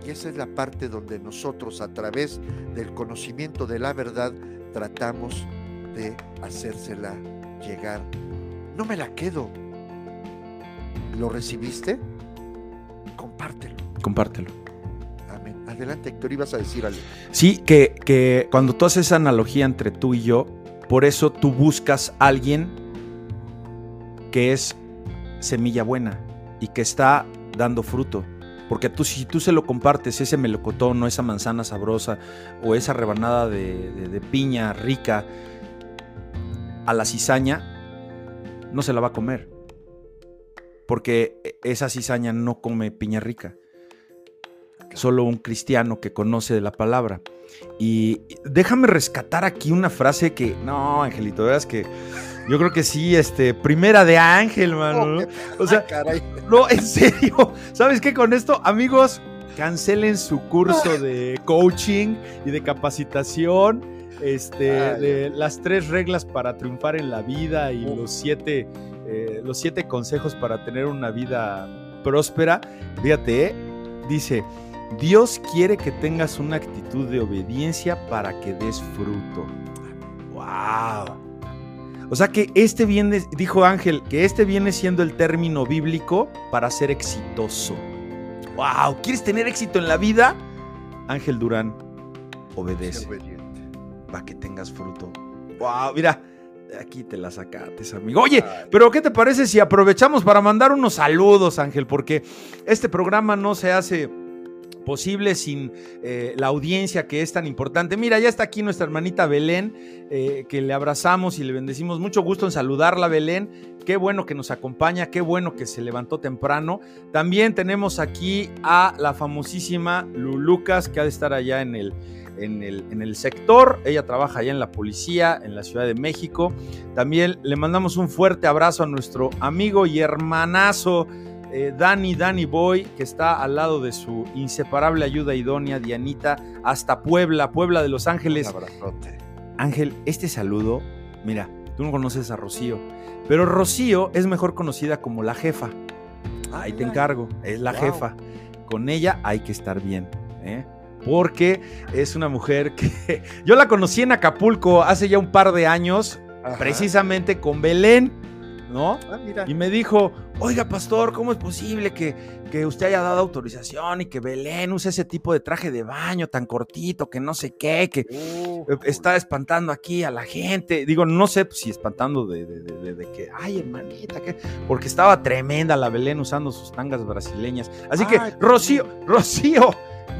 Y esa es la parte donde nosotros a través del conocimiento de la verdad tratamos de hacérsela llegar. No me la quedo. ¿Lo recibiste? Compártelo. Compártelo. Amén. Adelante, Héctor, ibas a decir algo. Sí, que, que cuando tú haces esa analogía entre tú y yo, por eso tú buscas a alguien que es semilla buena y que está dando fruto. Porque tú, si tú se lo compartes, ese melocotón o esa manzana sabrosa o esa rebanada de, de, de piña rica a la cizaña, no se la va a comer. Porque esa cizaña no come piña rica. Solo un cristiano que conoce de la palabra. Y déjame rescatar aquí una frase que, no, Angelito, veas que yo creo que sí, este, primera de Ángel, mano. ¿no? O sea, no, en serio. ¿Sabes qué? Con esto, amigos, cancelen su curso de coaching y de capacitación. Este, Ay, de las tres reglas para triunfar en la vida y los siete, eh, los siete consejos para tener una vida próspera. Fíjate, ¿eh? dice, Dios quiere que tengas una actitud de obediencia para que des fruto. ¡Wow! O sea que este viene, dijo Ángel, que este viene siendo el término bíblico para ser exitoso. ¡Wow! ¿Quieres tener éxito en la vida? Ángel Durán, obedece. Para que tengas fruto. ¡Wow! Mira, aquí te la sacates, amigo. Oye, pero ¿qué te parece si aprovechamos para mandar unos saludos, Ángel? Porque este programa no se hace posible sin eh, la audiencia que es tan importante. Mira, ya está aquí nuestra hermanita Belén, eh, que le abrazamos y le bendecimos. Mucho gusto en saludarla, Belén. Qué bueno que nos acompaña, qué bueno que se levantó temprano. También tenemos aquí a la famosísima Lulucas, que ha de estar allá en el, en el, en el, sector. Ella trabaja allá en la policía, en la Ciudad de México. También le mandamos un fuerte abrazo a nuestro amigo y hermanazo eh, Dani, Dani Boy, que está al lado de su inseparable ayuda idónea, Dianita, hasta Puebla, Puebla de Los Ángeles. Un abrazote. Ángel, este saludo, mira, tú no conoces a Rocío, pero Rocío es mejor conocida como la jefa. Ahí te encargo, es la wow. jefa. Con ella hay que estar bien, ¿eh? Porque es una mujer que yo la conocí en Acapulco hace ya un par de años, Ajá. precisamente con Belén. ¿no? Ah, mira. Y me dijo, oiga, pastor, ¿cómo es posible que, que, usted haya dado autorización y que Belén use ese tipo de traje de baño tan cortito, que no sé qué, que uh, está espantando aquí a la gente? Digo, no sé si espantando de, de, de, de que, ay, hermanita, que... porque estaba tremenda la Belén usando sus tangas brasileñas. Así ay, que, Rocío, Rocío,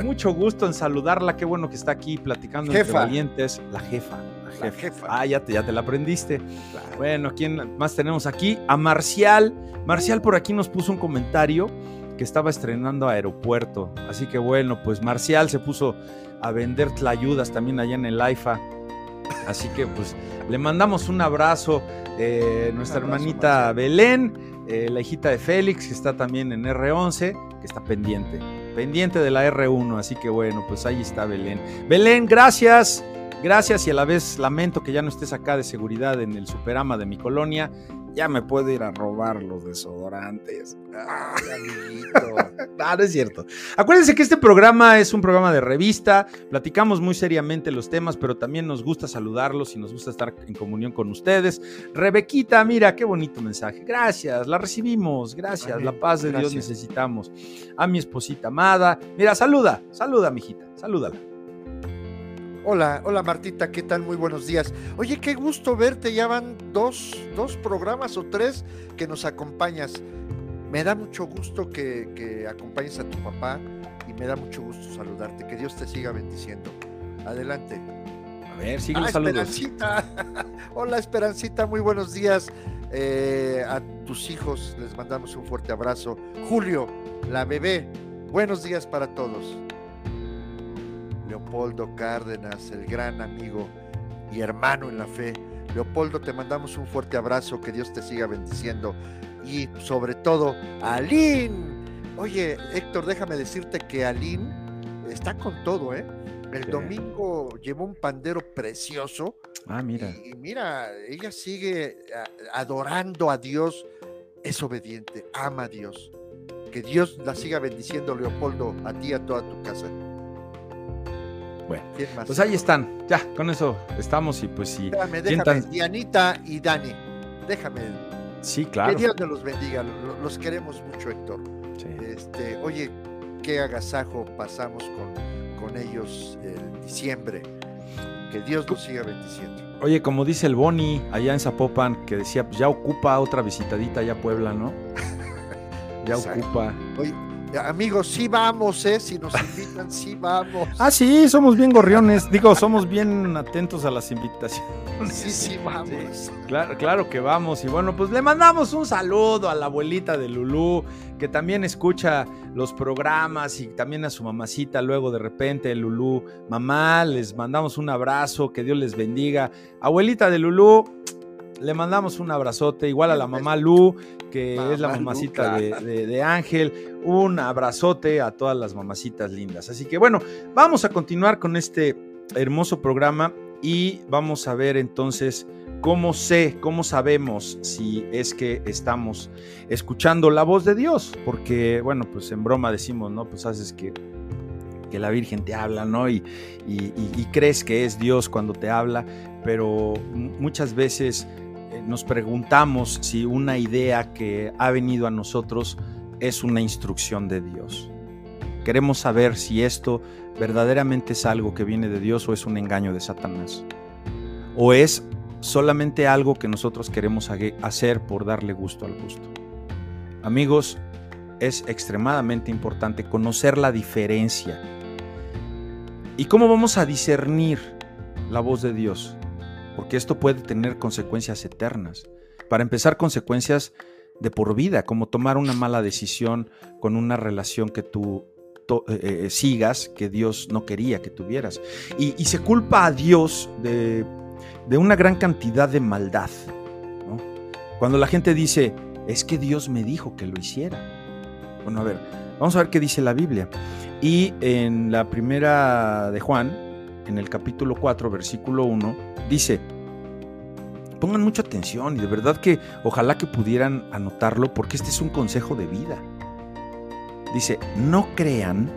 mucho gusto en saludarla, qué bueno que está aquí platicando jefa. entre valientes, la jefa. La jefa. Ah, ya te, ya te la aprendiste. Claro. Bueno, ¿quién más tenemos aquí? A Marcial. Marcial por aquí nos puso un comentario que estaba estrenando aeropuerto. Así que bueno, pues Marcial se puso a vender tlayudas también allá en el AIFA. Así que pues le mandamos un abrazo. Eh, nuestra un abrazo, hermanita Marcial. Belén, eh, la hijita de Félix, que está también en R11, que está pendiente. Pendiente de la R1. Así que bueno, pues ahí está Belén. Belén, gracias. Gracias y a la vez lamento que ya no estés acá de seguridad en el Superama de mi colonia. Ya me puedo ir a robar los desodorantes. Ay, amiguito. no, no es cierto. Acuérdense que este programa es un programa de revista. Platicamos muy seriamente los temas, pero también nos gusta saludarlos y nos gusta estar en comunión con ustedes. Rebequita, mira, qué bonito mensaje. Gracias, la recibimos. Gracias, Amén. la paz de Gracias. Dios necesitamos. A mi esposita amada. Mira, saluda, saluda, mijita, salúdala. Hola, hola Martita, ¿qué tal? Muy buenos días. Oye, qué gusto verte, ya van dos, dos programas o tres que nos acompañas. Me da mucho gusto que, que, acompañes a tu papá y me da mucho gusto saludarte. Que Dios te siga bendiciendo. Adelante. A ver, sigue ah. Esperancita. hola Esperancita, muy buenos días. Eh, a tus hijos les mandamos un fuerte abrazo. Julio, la bebé, buenos días para todos. Leopoldo Cárdenas, el gran amigo y hermano en la fe. Leopoldo, te mandamos un fuerte abrazo, que Dios te siga bendiciendo y sobre todo Alín. Oye, Héctor, déjame decirte que Alín está con todo, ¿eh? El domingo llevó un pandero precioso. Ah, mira. Y, mira, ella sigue adorando a Dios, es obediente, ama a Dios. Que Dios la siga bendiciendo, Leopoldo, a ti y a toda tu casa. Bueno, pues ahí están. Ya, con eso estamos y pues sí. Déjame, déjame. Dianita y Dani, déjame. Sí, claro. Que Dios te los bendiga. Los queremos mucho, Héctor. Este, oye, qué agasajo pasamos con, con ellos en diciembre. Que Dios los siga bendiciendo. Oye, como dice el Boni allá en Zapopan, que decía, pues ya ocupa otra visitadita allá a Puebla, ¿no? ya ocupa. Oye, Amigos, sí vamos, ¿eh? Si nos invitan, sí vamos. Ah, sí, somos bien gorriones. Digo, somos bien atentos a las invitaciones. Sí, sí, vamos. Claro, claro que vamos. Y bueno, pues le mandamos un saludo a la abuelita de Lulú, que también escucha los programas y también a su mamacita luego de repente, Lulú. Mamá, les mandamos un abrazo, que Dios les bendiga. Abuelita de Lulú, le mandamos un abrazote, igual a la mamá Lu, que es la mamacita de, Ángel. Un abrazote a todas las mamacitas lindas. Así que bueno, vamos a continuar con este hermoso programa y vamos a ver entonces cómo sé, cómo sabemos si es que estamos escuchando la voz de Dios. Porque, bueno, pues en broma decimos, ¿no? Pues haces que que la Virgen te habla, ¿no? Y, y, crees que es Dios cuando te habla, pero muchas veces nos preguntamos si una idea que ha venido a nosotros es una instrucción de Dios. Queremos saber si esto verdaderamente es algo que viene de Dios o es un engaño de Satanás. O es solamente algo que nosotros queremos hacer por darle gusto al gusto. Amigos, es extremadamente importante conocer la diferencia. ¿Y cómo vamos a discernir la voz de Dios? Porque esto puede tener consecuencias eternas. Para empezar, consecuencias de por vida, como tomar una mala decisión con una relación que tú eh, eh, sigas, que Dios no quería que tuvieras. Y, se culpa a Dios de, una gran cantidad de maldad. Cuando la gente dice, es que Dios me dijo que lo hiciera. Bueno, a ver, vamos a ver qué dice la Biblia. Y en la primera de Juan, en el capítulo 4, versículo 1, dice, pongan mucha atención y de verdad que ojalá que pudieran anotarlo porque este es un consejo de vida. Dice, no crean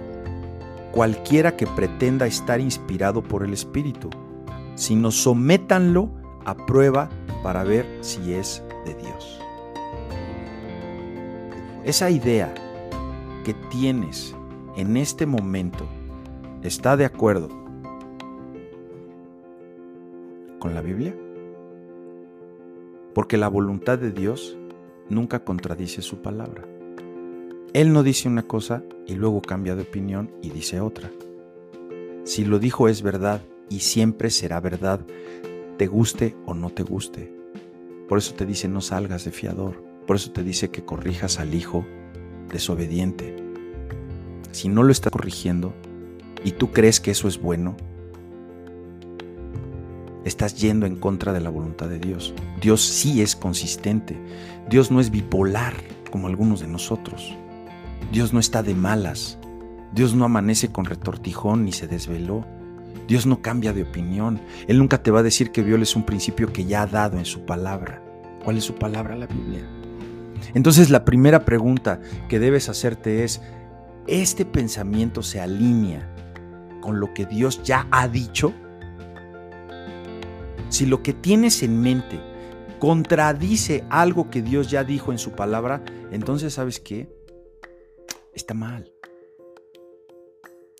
cualquiera que pretenda estar inspirado por el Espíritu, sino sométanlo a prueba para ver si es de Dios. Esa idea que tienes en este momento está de acuerdo con la Biblia? Porque la voluntad de Dios nunca contradice su palabra. Él no dice una cosa y luego cambia de opinión y dice otra. Si lo dijo es verdad y siempre será verdad, te guste o no te guste. Por eso te dice no salgas de fiador. Por eso te dice que corrijas al hijo desobediente. Si no lo está corrigiendo y tú crees que eso es bueno, estás yendo en contra de la voluntad de Dios. Dios sí es consistente. Dios no es bipolar como algunos de nosotros. Dios no está de malas. Dios no amanece con retortijón ni se desveló. Dios no cambia de opinión. Él nunca te va a decir que violes un principio que ya ha dado en su palabra. ¿Cuál es su palabra? La Biblia. Entonces la primera pregunta que debes hacerte es, ¿este pensamiento se alinea con lo que Dios ya ha dicho? Si lo que tienes en mente contradice algo que Dios ya dijo en su palabra, entonces sabes qué? Está mal.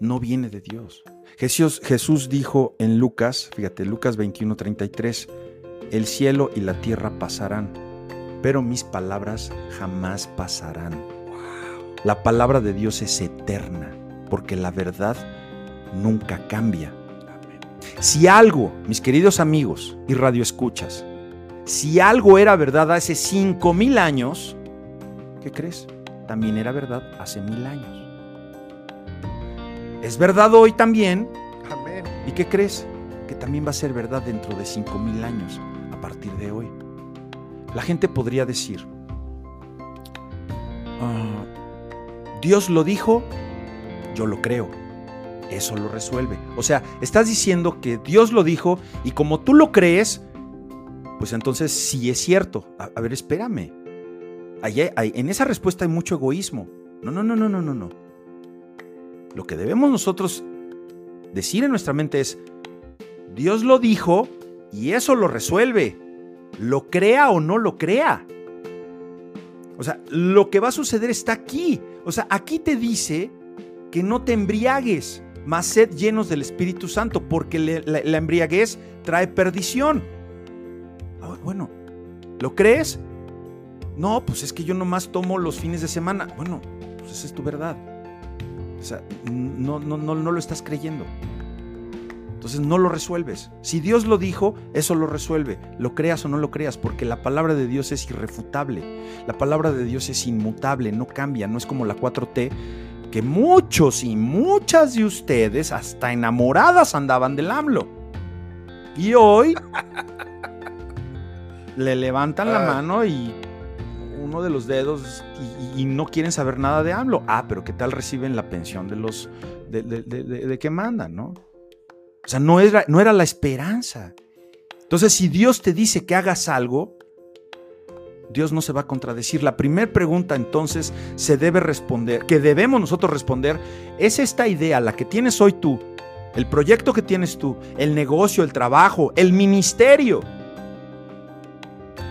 No viene de Dios. Jesús, dijo en Lucas, fíjate, Lucas 21:33, el cielo y la tierra pasarán, pero mis palabras jamás pasarán. La palabra de Dios es eterna, porque la verdad nunca cambia. Si algo, mis queridos amigos y radioescuchas, si algo era verdad hace cinco mil años, ¿qué crees? También era verdad hace mil años. Es verdad hoy también ¿Y qué crees? Que también va a ser verdad dentro de 5.000 años, a partir de hoy. La gente podría decir, ah, Dios lo dijo, yo lo creo. Eso lo resuelve. O sea, estás diciendo que Dios lo dijo y como tú lo crees, pues entonces sí es cierto. A, ver, espérame. en esa respuesta hay mucho egoísmo. No, no, no, no, no, no, no. Lo que debemos nosotros decir en nuestra mente es, Dios lo dijo y eso lo resuelve. Lo crea o no lo crea. O sea, lo que va a suceder está aquí. O sea, aquí te dice que no te embriagues, más sed llenos del Espíritu Santo, porque la, la, embriaguez trae perdición. Ah, bueno, ¿lo crees? No, pues es que yo nomás tomo los fines de semana. Bueno, pues esa es tu verdad. O sea, no, no, no, no lo estás creyendo. Entonces no lo resuelves. Si Dios lo dijo, eso lo resuelve. Lo creas o no lo creas, porque la palabra de Dios es irrefutable. La palabra de Dios es inmutable, no cambia, no es como la 4T, que muchos y muchas de ustedes hasta enamoradas andaban del AMLO. Y hoy le levantan la ah. mano y uno de los dedos y, no quieren saber nada de AMLO. Ah, pero ¿qué tal reciben la pensión de los de, de que mandan, no? O sea, no era, no era la esperanza. Entonces, si Dios te dice que hagas algo, Dios no se va a contradecir. La primera pregunta entonces se debe responder, que debemos nosotros responder, es esta idea, la que tienes hoy tú, el proyecto que tienes tú, el negocio, el trabajo, el ministerio.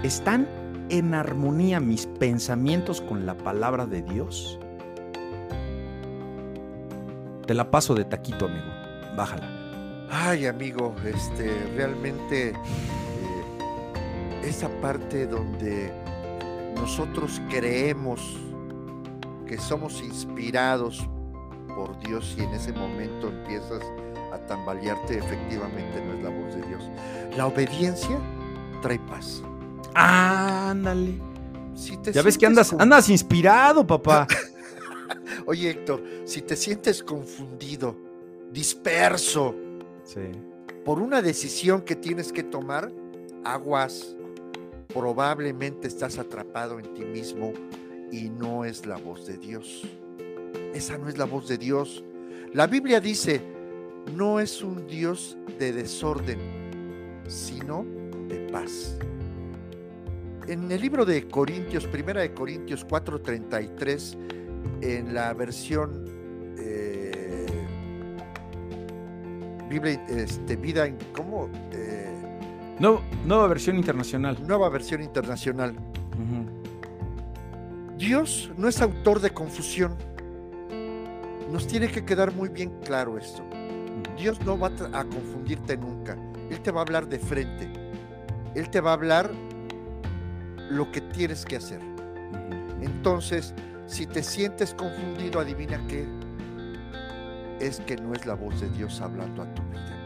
¿Están en armonía mis pensamientos con la palabra de Dios? Te la paso de taquito, amigo. Bájala. Ay, amigo, este, realmente eh, esa parte donde nosotros creemos que somos inspirados por Dios y en ese momento empiezas a tambalearte, efectivamente no es la voz de Dios. La obediencia trae paz. Ándale. ya ves que andas, andas inspirado, papá. Oye, Héctor, si te sientes confundido, disperso, por una decisión que tienes que tomar, aguas, probablemente estás atrapado en ti mismo y no es la voz de Dios. Esa no es la voz de Dios. La Biblia dice, no es un Dios de desorden, sino de paz. En el libro de Corintios, primera de Corintios 4:33, en la versión Biblia, este, vida cómo eh, nueva versión internacional. Nueva versión internacional. Dios no es autor de confusión. Nos tiene que quedar muy bien claro esto. Dios no va a confundirte nunca. Él te va a hablar de frente. Él te va a hablar lo que tienes que hacer. Entonces, si te sientes confundido, adivina qué es que no es la voz de Dios hablando a tu vida.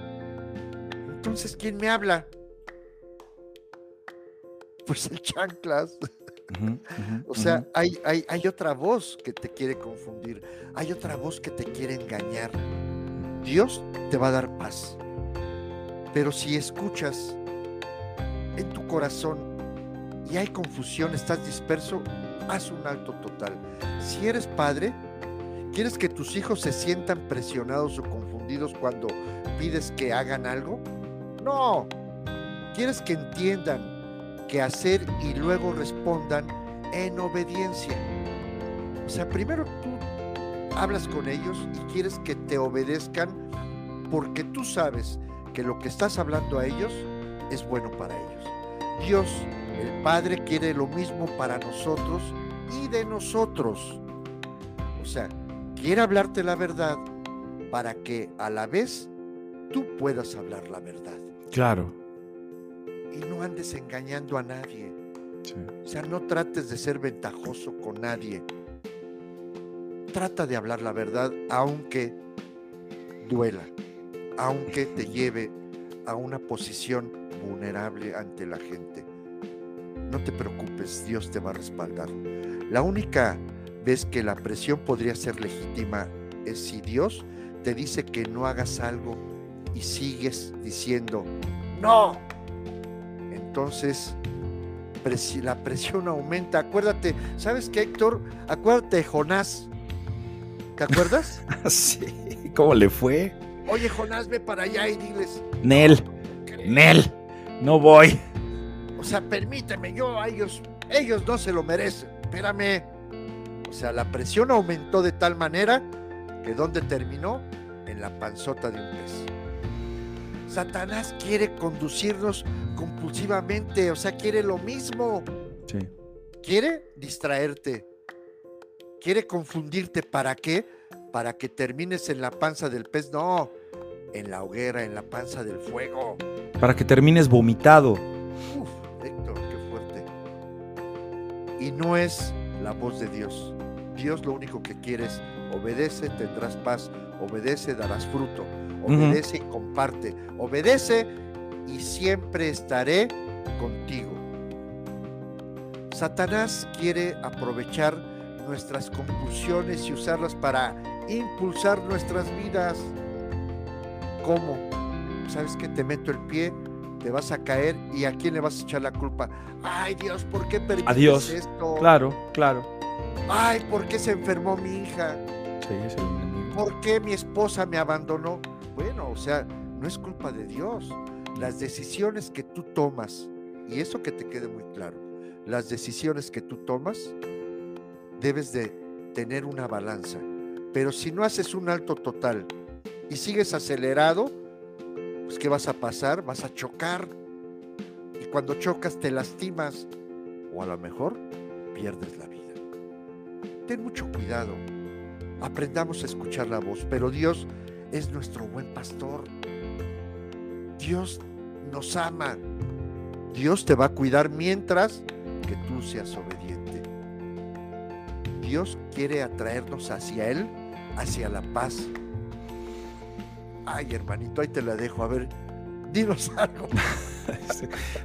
Entonces, ¿quién me habla? Pues el chanclas. o sea, hay, hay, hay otra voz que te quiere confundir, hay otra voz que te quiere engañar. Dios te va a dar paz. Pero si escuchas en tu corazón y hay confusión, estás disperso, haz un alto total. Si eres padre, ¿Quieres que tus hijos se sientan presionados o confundidos cuando pides que hagan algo? No. Quieres que entiendan que hacer y luego respondan en obediencia. O sea, primero tú hablas con ellos y quieres que te obedezcan porque tú sabes que lo que estás hablando a ellos es bueno para ellos. Dios, el Padre, quiere lo mismo para nosotros y de nosotros. O sea, quiere hablarte la verdad para que a la vez tú puedas hablar la verdad. Claro. Y no andes engañando a nadie. O sea, no trates de ser ventajoso con nadie. Trata de hablar la verdad aunque duela, aunque te lleve a una posición vulnerable ante la gente. No te preocupes, Dios te va a respaldar. La única ves que la presión podría ser legítima es si Dios te dice que no hagas algo y sigues diciendo, no, entonces la presión aumenta. Acuérdate, ¿sabes qué, Héctor? Acuérdate de Jonás. ¿Te acuerdas? sí, ¿cómo le fue? Oye, Jonás, ve para allá y diles. Nel, Nel, no voy. O sea, permíteme, yo a ellos, ellos no se lo merecen. Espérame. O sea, la presión aumentó de tal manera que ¿dónde terminó? En la panzota de un pez. Satanás quiere conducirnos compulsivamente, o sea, quiere lo mismo. Sí. Quiere distraerte. Quiere confundirte. ¿Para qué? Para que termines en la panza del pez. No, en la hoguera, en la panza del fuego. Para que termines vomitado. Uf, Héctor, qué fuerte. Y no es la voz de Dios. Dios lo único que quiere es obedece, tendrás paz, obedece, darás fruto, obedece y comparte, obedece y siempre estaré contigo. Satanás quiere aprovechar nuestras compulsiones y usarlas para impulsar nuestras vidas. ¿Cómo? ¿Sabes que te meto el pie? Te vas a caer y a quién le vas a echar la culpa. Ay Dios, ¿por qué permites Adiós. esto? Claro, claro. Ay, ¿por qué se enfermó mi hija? Sí, es el enemigo. ¿Por qué mi esposa me abandonó? Bueno, o sea, no es culpa de Dios las decisiones que tú tomas, y eso que te quede muy claro, las decisiones que tú tomas, debes de tener una balanza. Pero si no haces un alto total y sigues acelerado, pues ¿qué vas a pasar? Vas a chocar. Y cuando chocas te lastimas o a lo mejor pierdes la vida. Ten mucho cuidado. Aprendamos a escuchar la voz, pero Dios es nuestro buen pastor. Dios nos ama. Dios te va a cuidar mientras que tú seas obediente. Dios quiere atraernos hacia Él, hacia la paz. Ay, hermanito, ahí te la dejo. A ver, dinos algo.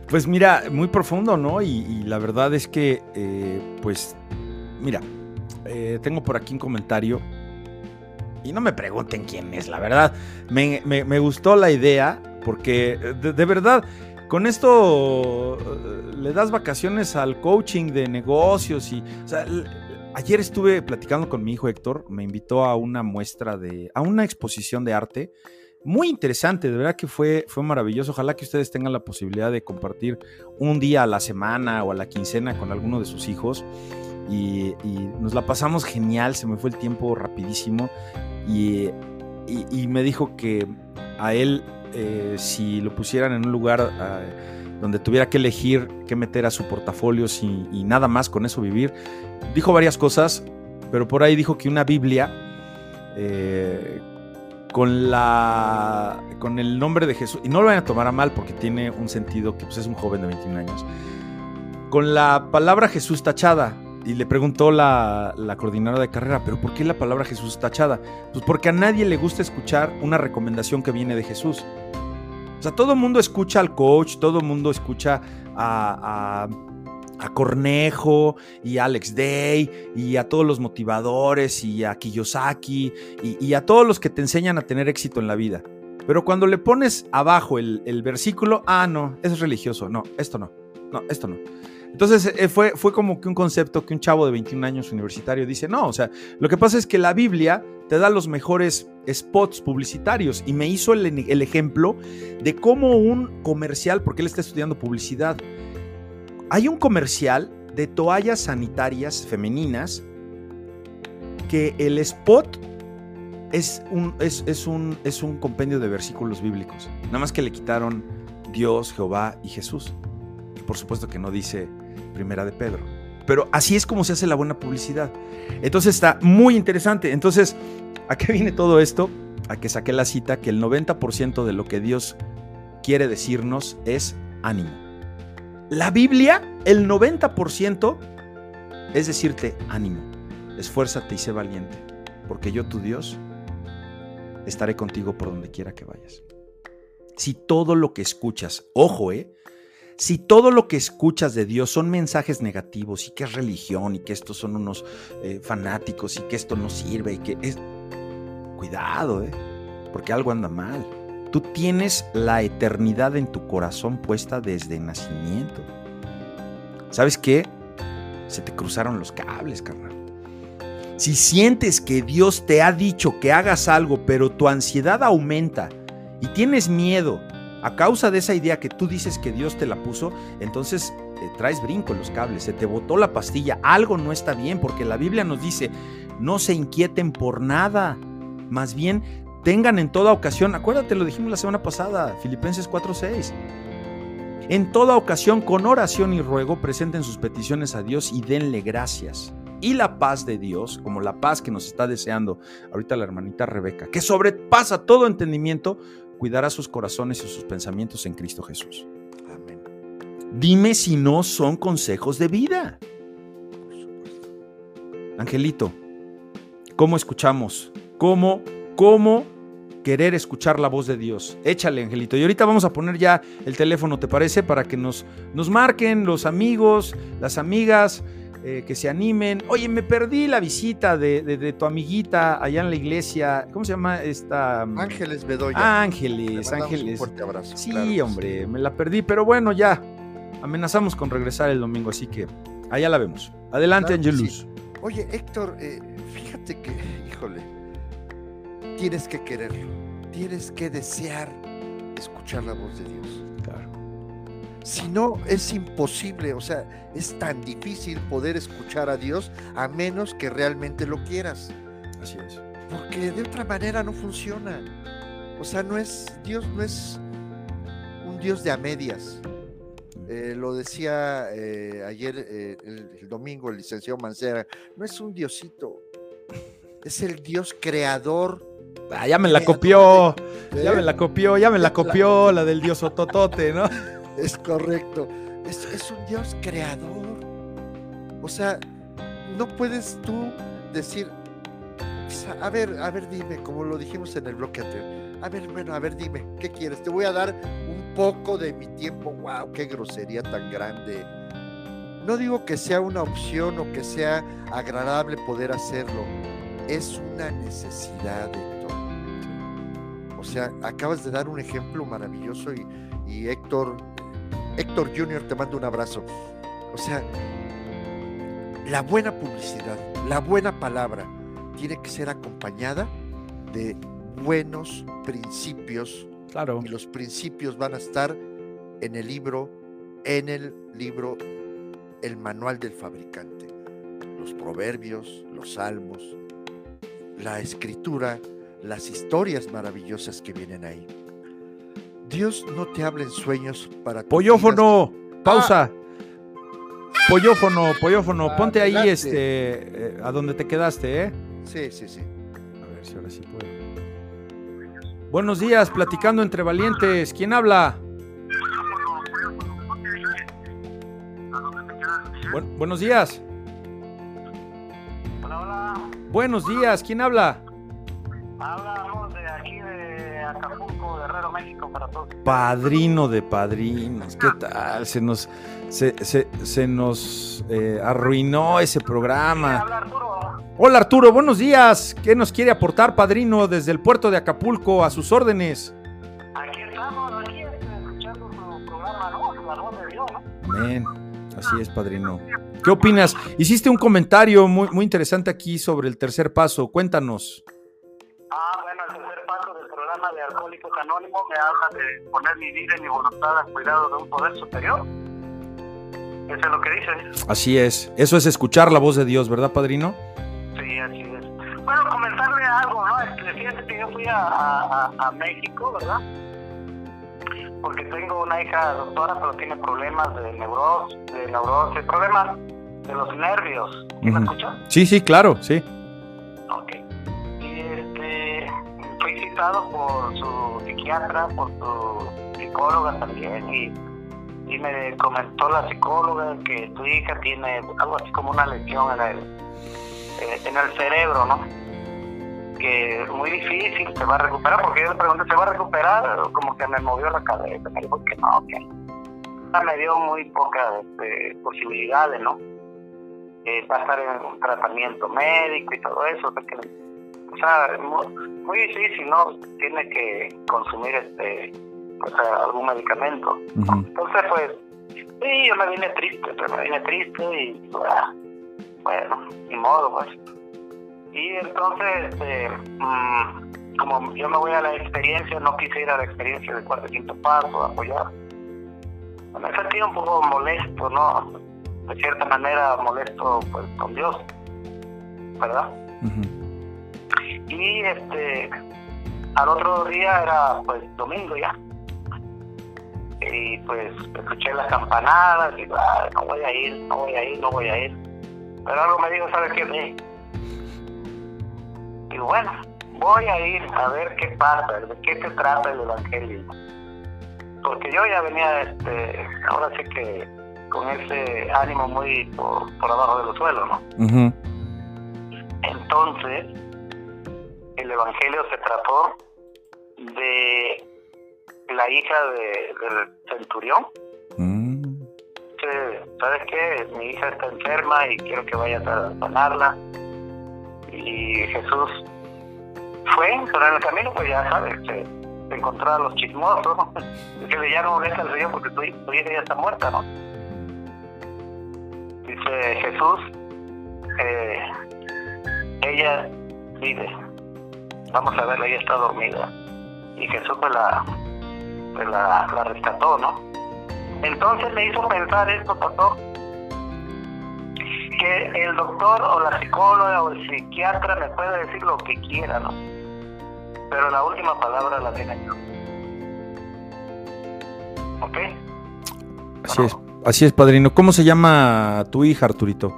Pues mira, muy profundo, ¿no? Y, la verdad es que, eh, pues, mira, eh, tengo por aquí un comentario. Y no me pregunten quién es, la verdad. Me, me gustó la idea porque eh, de, verdad, con esto eh, le das vacaciones al coaching de negocios y... ayer estuve platicando con mi hijo Héctor, me invitó a una muestra de... a una exposición de arte. Muy interesante, de verdad que fue, fue maravilloso. Ojalá que ustedes tengan la posibilidad de compartir un día a la semana o a la quincena con alguno de sus hijos. Y, nos la pasamos genial, se me fue el tiempo rapidísimo. Y, me dijo que a él eh, si lo pusieran en un lugar ah, donde tuviera que elegir qué meter a su portafolio y, nada más con eso vivir, dijo varias cosas, pero por ahí dijo que una Biblia eh, con la con el nombre de Jesús, y no lo vayan a tomar a mal porque tiene un sentido que pues, es un joven de 21 años, con la palabra Jesús tachada, y le preguntó la, coordinadora de carrera, ¿pero por qué la palabra Jesús tachada? Pues porque a nadie le gusta escuchar una recomendación que viene de Jesús. O sea, todo el mundo escucha al coach, todo el mundo escucha a, Cornejo y a Alex Day y a todos los motivadores y a Kiyosaki y, a todos los que te enseñan a tener éxito en la vida. Pero cuando le pones abajo el, el versículo, ah, no, es religioso, no, esto no, no, esto no. Entonces eh, fue, fue como que un concepto que un chavo de 21 años universitario dice, no, o sea, lo que pasa es que la Biblia te da los mejores spots publicitarios y me hizo el, el ejemplo de cómo un comercial, porque él está estudiando publicidad, hay un comercial de toallas sanitarias femeninas que el spot es un, es, es, un, es un compendio de versículos bíblicos. Nada más que le quitaron Dios, Jehová y Jesús. Por supuesto que no dice primera de Pedro. Pero así es como se hace la buena publicidad. Entonces está muy interesante. Entonces, ¿a qué viene todo esto? A que saqué la cita que el 90% de lo que Dios quiere decirnos es ánimo. La Biblia, el 90% es decirte ánimo, esfuérzate y sé valiente, porque yo tu Dios estaré contigo por donde quiera que vayas. Si todo lo que escuchas, ojo, eh, si todo lo que escuchas de Dios son mensajes negativos y que es religión y que estos son unos eh, fanáticos y que esto no sirve y que es... Cuidado, ¿eh? Porque algo anda mal. Tú tienes la eternidad en tu corazón puesta desde nacimiento. ¿Sabes qué? Se te cruzaron los cables, carnal. Si sientes que Dios te ha dicho que hagas algo, pero tu ansiedad aumenta y tienes miedo a causa de esa idea que tú dices que Dios te la puso, entonces eh, traes brinco en los cables, se te botó la pastilla, algo no está bien, porque la Biblia nos dice, no se inquieten por nada, más bien tengan en toda ocasión, acuérdate, lo dijimos la semana pasada, Filipenses 4:6. En toda ocasión, con oración y ruego, presenten sus peticiones a Dios y denle gracias. Y la paz de Dios, como la paz que nos está deseando ahorita la hermanita Rebeca, que sobrepasa todo entendimiento, cuidará sus corazones y sus pensamientos en Cristo Jesús. Amén. Dime si no son consejos de vida. Angelito, ¿cómo escuchamos? ¿Cómo, cómo querer escuchar la voz de Dios. Échale, Angelito. Y ahorita vamos a poner ya el teléfono, ¿te parece? Para que nos, nos marquen los amigos, las amigas, eh, que se animen. Oye, me perdí la visita de, tu amiguita allá en la iglesia. ¿Cómo se llama esta? Ángeles Bedoya. Ángeles, Ángeles. Un fuerte abrazo. Sí, hombre, me la perdí, pero bueno, ya. Amenazamos con regresar el domingo, así que allá la vemos. Adelante, Angelus. Oye, Héctor, eh, fíjate que, híjole, tienes que quererlo, tienes que desear escuchar la voz de Dios. Si no, es imposible, o sea, es tan difícil poder escuchar a Dios a menos que realmente lo quieras. Así es. Porque de otra manera no funciona. O sea, no es, Dios no es un Dios de a medias. Eh, lo decía eh, ayer, eh, el, domingo, el licenciado Mancera, no es un diosito, es el Dios creador Ah, ya me la copió, ya me la copió, ya me la copió la del dios Ototote, ¿no? Es correcto. Es, un dios creador. O sea, no puedes tú decir, a ver, a ver, dime, como lo dijimos en el bloque anterior. A ver, bueno, a ver, dime, ¿qué quieres? Te voy a dar un poco de mi tiempo. ¡Wow! ¡Qué grosería tan grande! No digo que sea una opción o que sea agradable poder hacerlo. Es una necesidad de o sea, acabas de dar un ejemplo maravilloso y, Héctor, Héctor Junior te manda un abrazo. O sea, la buena publicidad, la buena palabra, tiene que ser acompañada de buenos principios. Claro. Y los principios van a estar en el libro, en el libro, el manual del fabricante. Los proverbios, los salmos, la escritura las historias maravillosas que vienen ahí. Dios no te habla en sueños para... Pollófono, pausa. Ah. Pollófono, pollófono, ah, ponte ahí este, eh, a donde te quedaste, ¿eh? Sí, sí, sí. A ver si ahora sí puedo. Buenos días, platicando entre valientes. ¿Quién habla? buenos días. Hola, hola. Buenos días, ¿quién habla? De Para todos. Padrino de padrinos, ¿qué tal? Se nos, se, se, se nos eh, arruinó ese programa. Hola Arturo. Hola Arturo, buenos días. ¿Qué nos quiere aportar, padrino, desde el puerto de Acapulco a sus órdenes? Aquí estamos, aquí escuchando su programa, ¿no? La voz de Dios, ¿no? Amén. Así es, padrino. ¿Qué opinas? Hiciste un comentario muy, muy interesante aquí sobre el tercer paso. Cuéntanos. Ah, bueno, programa de Alcohólicos Anónimos me habla de poner mi vida y mi voluntad al cuidado de un poder superior. Eso es lo que dice. Así es. Eso es escuchar la voz de Dios, ¿verdad, padrino? Sí, así es. Bueno, comentarle algo, ¿no? Este, fíjate que yo fui a, a, México, ¿verdad? Porque tengo una hija doctora, pero tiene problemas de neurosis, de neurosis, problemas de los nervios. ¿Me escuchas? Sí, sí, claro, sí. Ok fui citado por su psiquiatra, por su psicóloga también, y, y me comentó la psicóloga que tu hija tiene algo así como una lesión en el, eh, en el cerebro, ¿no? Que es muy difícil, se va a recuperar, porque yo le pregunté, ¿se va a recuperar? Como que me movió la cabeza, me dijo que no, que me dio muy pocas este, posibilidades, ¿no? Eh, va a estar en un tratamiento médico y todo eso, que o sea, muy, muy difícil, ¿no? Tiene que consumir este, pues, algún medicamento. Entonces, pues, sí, yo me vine triste, pero me vine triste y, ah, bueno, ni modo, pues. Y entonces, este, mm, como yo me voy a la experiencia, no quise ir a la experiencia de cuarto y quinto paso, a apoyar. Me sentido un poco molesto, ¿no? De cierta manera molesto, pues, con Dios, ¿verdad? Ujú. Y este, al otro día era pues domingo ya. Y pues escuché las campanadas y "Ah, no voy a ir, no voy a ir, no voy a ir. Pero algo me dijo, ¿sabes qué? Ve". Y bueno, voy a ir a ver qué pasa, de qué se trata el evangelio. Porque yo ya venía, este, ahora sí que con ese ánimo muy por, por abajo de los suelos, ¿no? Entonces, Evangelio se trató de la hija de- del centurión. Mm. Que, ¿Sabes qué? Mi hija está enferma y quiero que vayas a sanarla. Y Jesús fue, pero en el camino, pues ya sabes, se, se encontró a los chismosos. Dice, ya no molesta al Señor porque tu, tu hija ya está muerta, ¿no? Dice Jesús, eh, ella vive. Vamos a verla, ella está dormida. Y Jesús pues la, pues la, la rescató, ¿no? Entonces me hizo pensar esto, pastor, que el doctor o la psicóloga o el psiquiatra me puede decir lo que quiera, ¿no? Pero la última palabra la tiene yo. ¿Ok? Así es, así es, padrino. ¿Cómo se llama tu hija, Arturito?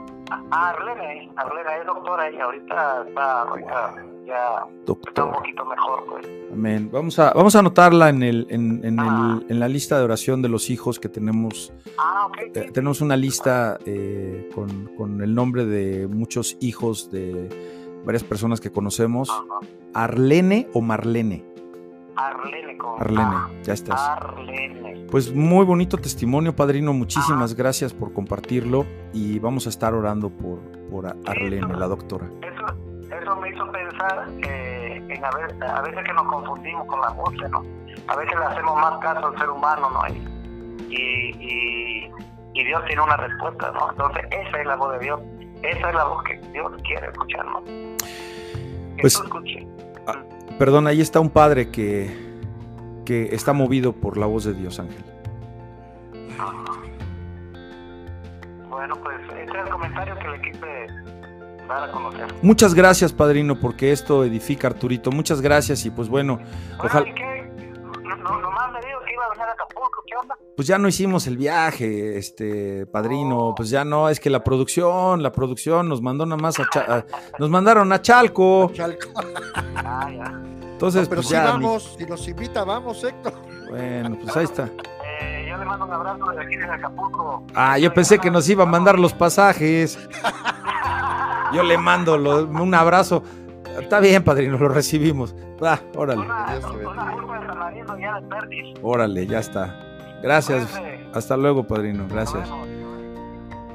Arlene, Arlene es doctora y ahorita está, ahorita ya está un Doctor. poquito mejor, pues. Amén. Vamos a, vamos a anotarla en, el, en, en, Ah. el, en la lista de oración de los hijos que tenemos. Ah. Eh, tenemos una lista eh, con, con el nombre de muchos hijos de varias personas que conocemos. Arlene o Marlene. Arlene con Arlene, A. ya estás. Arlene. Pues muy bonito testimonio, padrino. Muchísimas gracias por compartirlo y vamos a estar orando por, por Arlene, la doctora. Eso, me hizo pensar eh, en a veces, a veces que nos confundimos con la voces, ¿no? A veces le hacemos más caso al ser humano, ¿no? Y, y, y, Dios tiene una respuesta, ¿no? Entonces, esa es la voz de Dios. Esa es la voz que Dios quiere escuchar, ¿no? Que Pues- tú escuches. Perdón, ahí está un padre que, que está movido por la voz de Dios, Ángel. Bueno, pues ese es el comentario que le quise dar a conocer. Muchas gracias, padrino, porque esto edifica, Arturito. Muchas gracias y pues bueno, ojalá... ¿y qué? No, no, nomás me dijo que iba a venir a Acapulco, ¿qué onda? Pues ya no hicimos el viaje, este padrino, pues ya no, es que la producción, la producción nos mandó nada más a, Cha- a- nos mandaron a Chalco, Chalco. Ah, ya. entonces No, pero pues si ya, ni- vamos, si nos invita, vamos, Héctor. bueno, pues ahí está. Eh, yo le mando un abrazo desde aquí, desde Acapulco. Ah, yo pensé que nos iba a mandar los pasajes. Yo le mando lo- un abrazo. Está bien, padrino, lo recibimos. Ah, órale, ya órale, ya está. Gracias. Hasta luego, padrino. Gracias.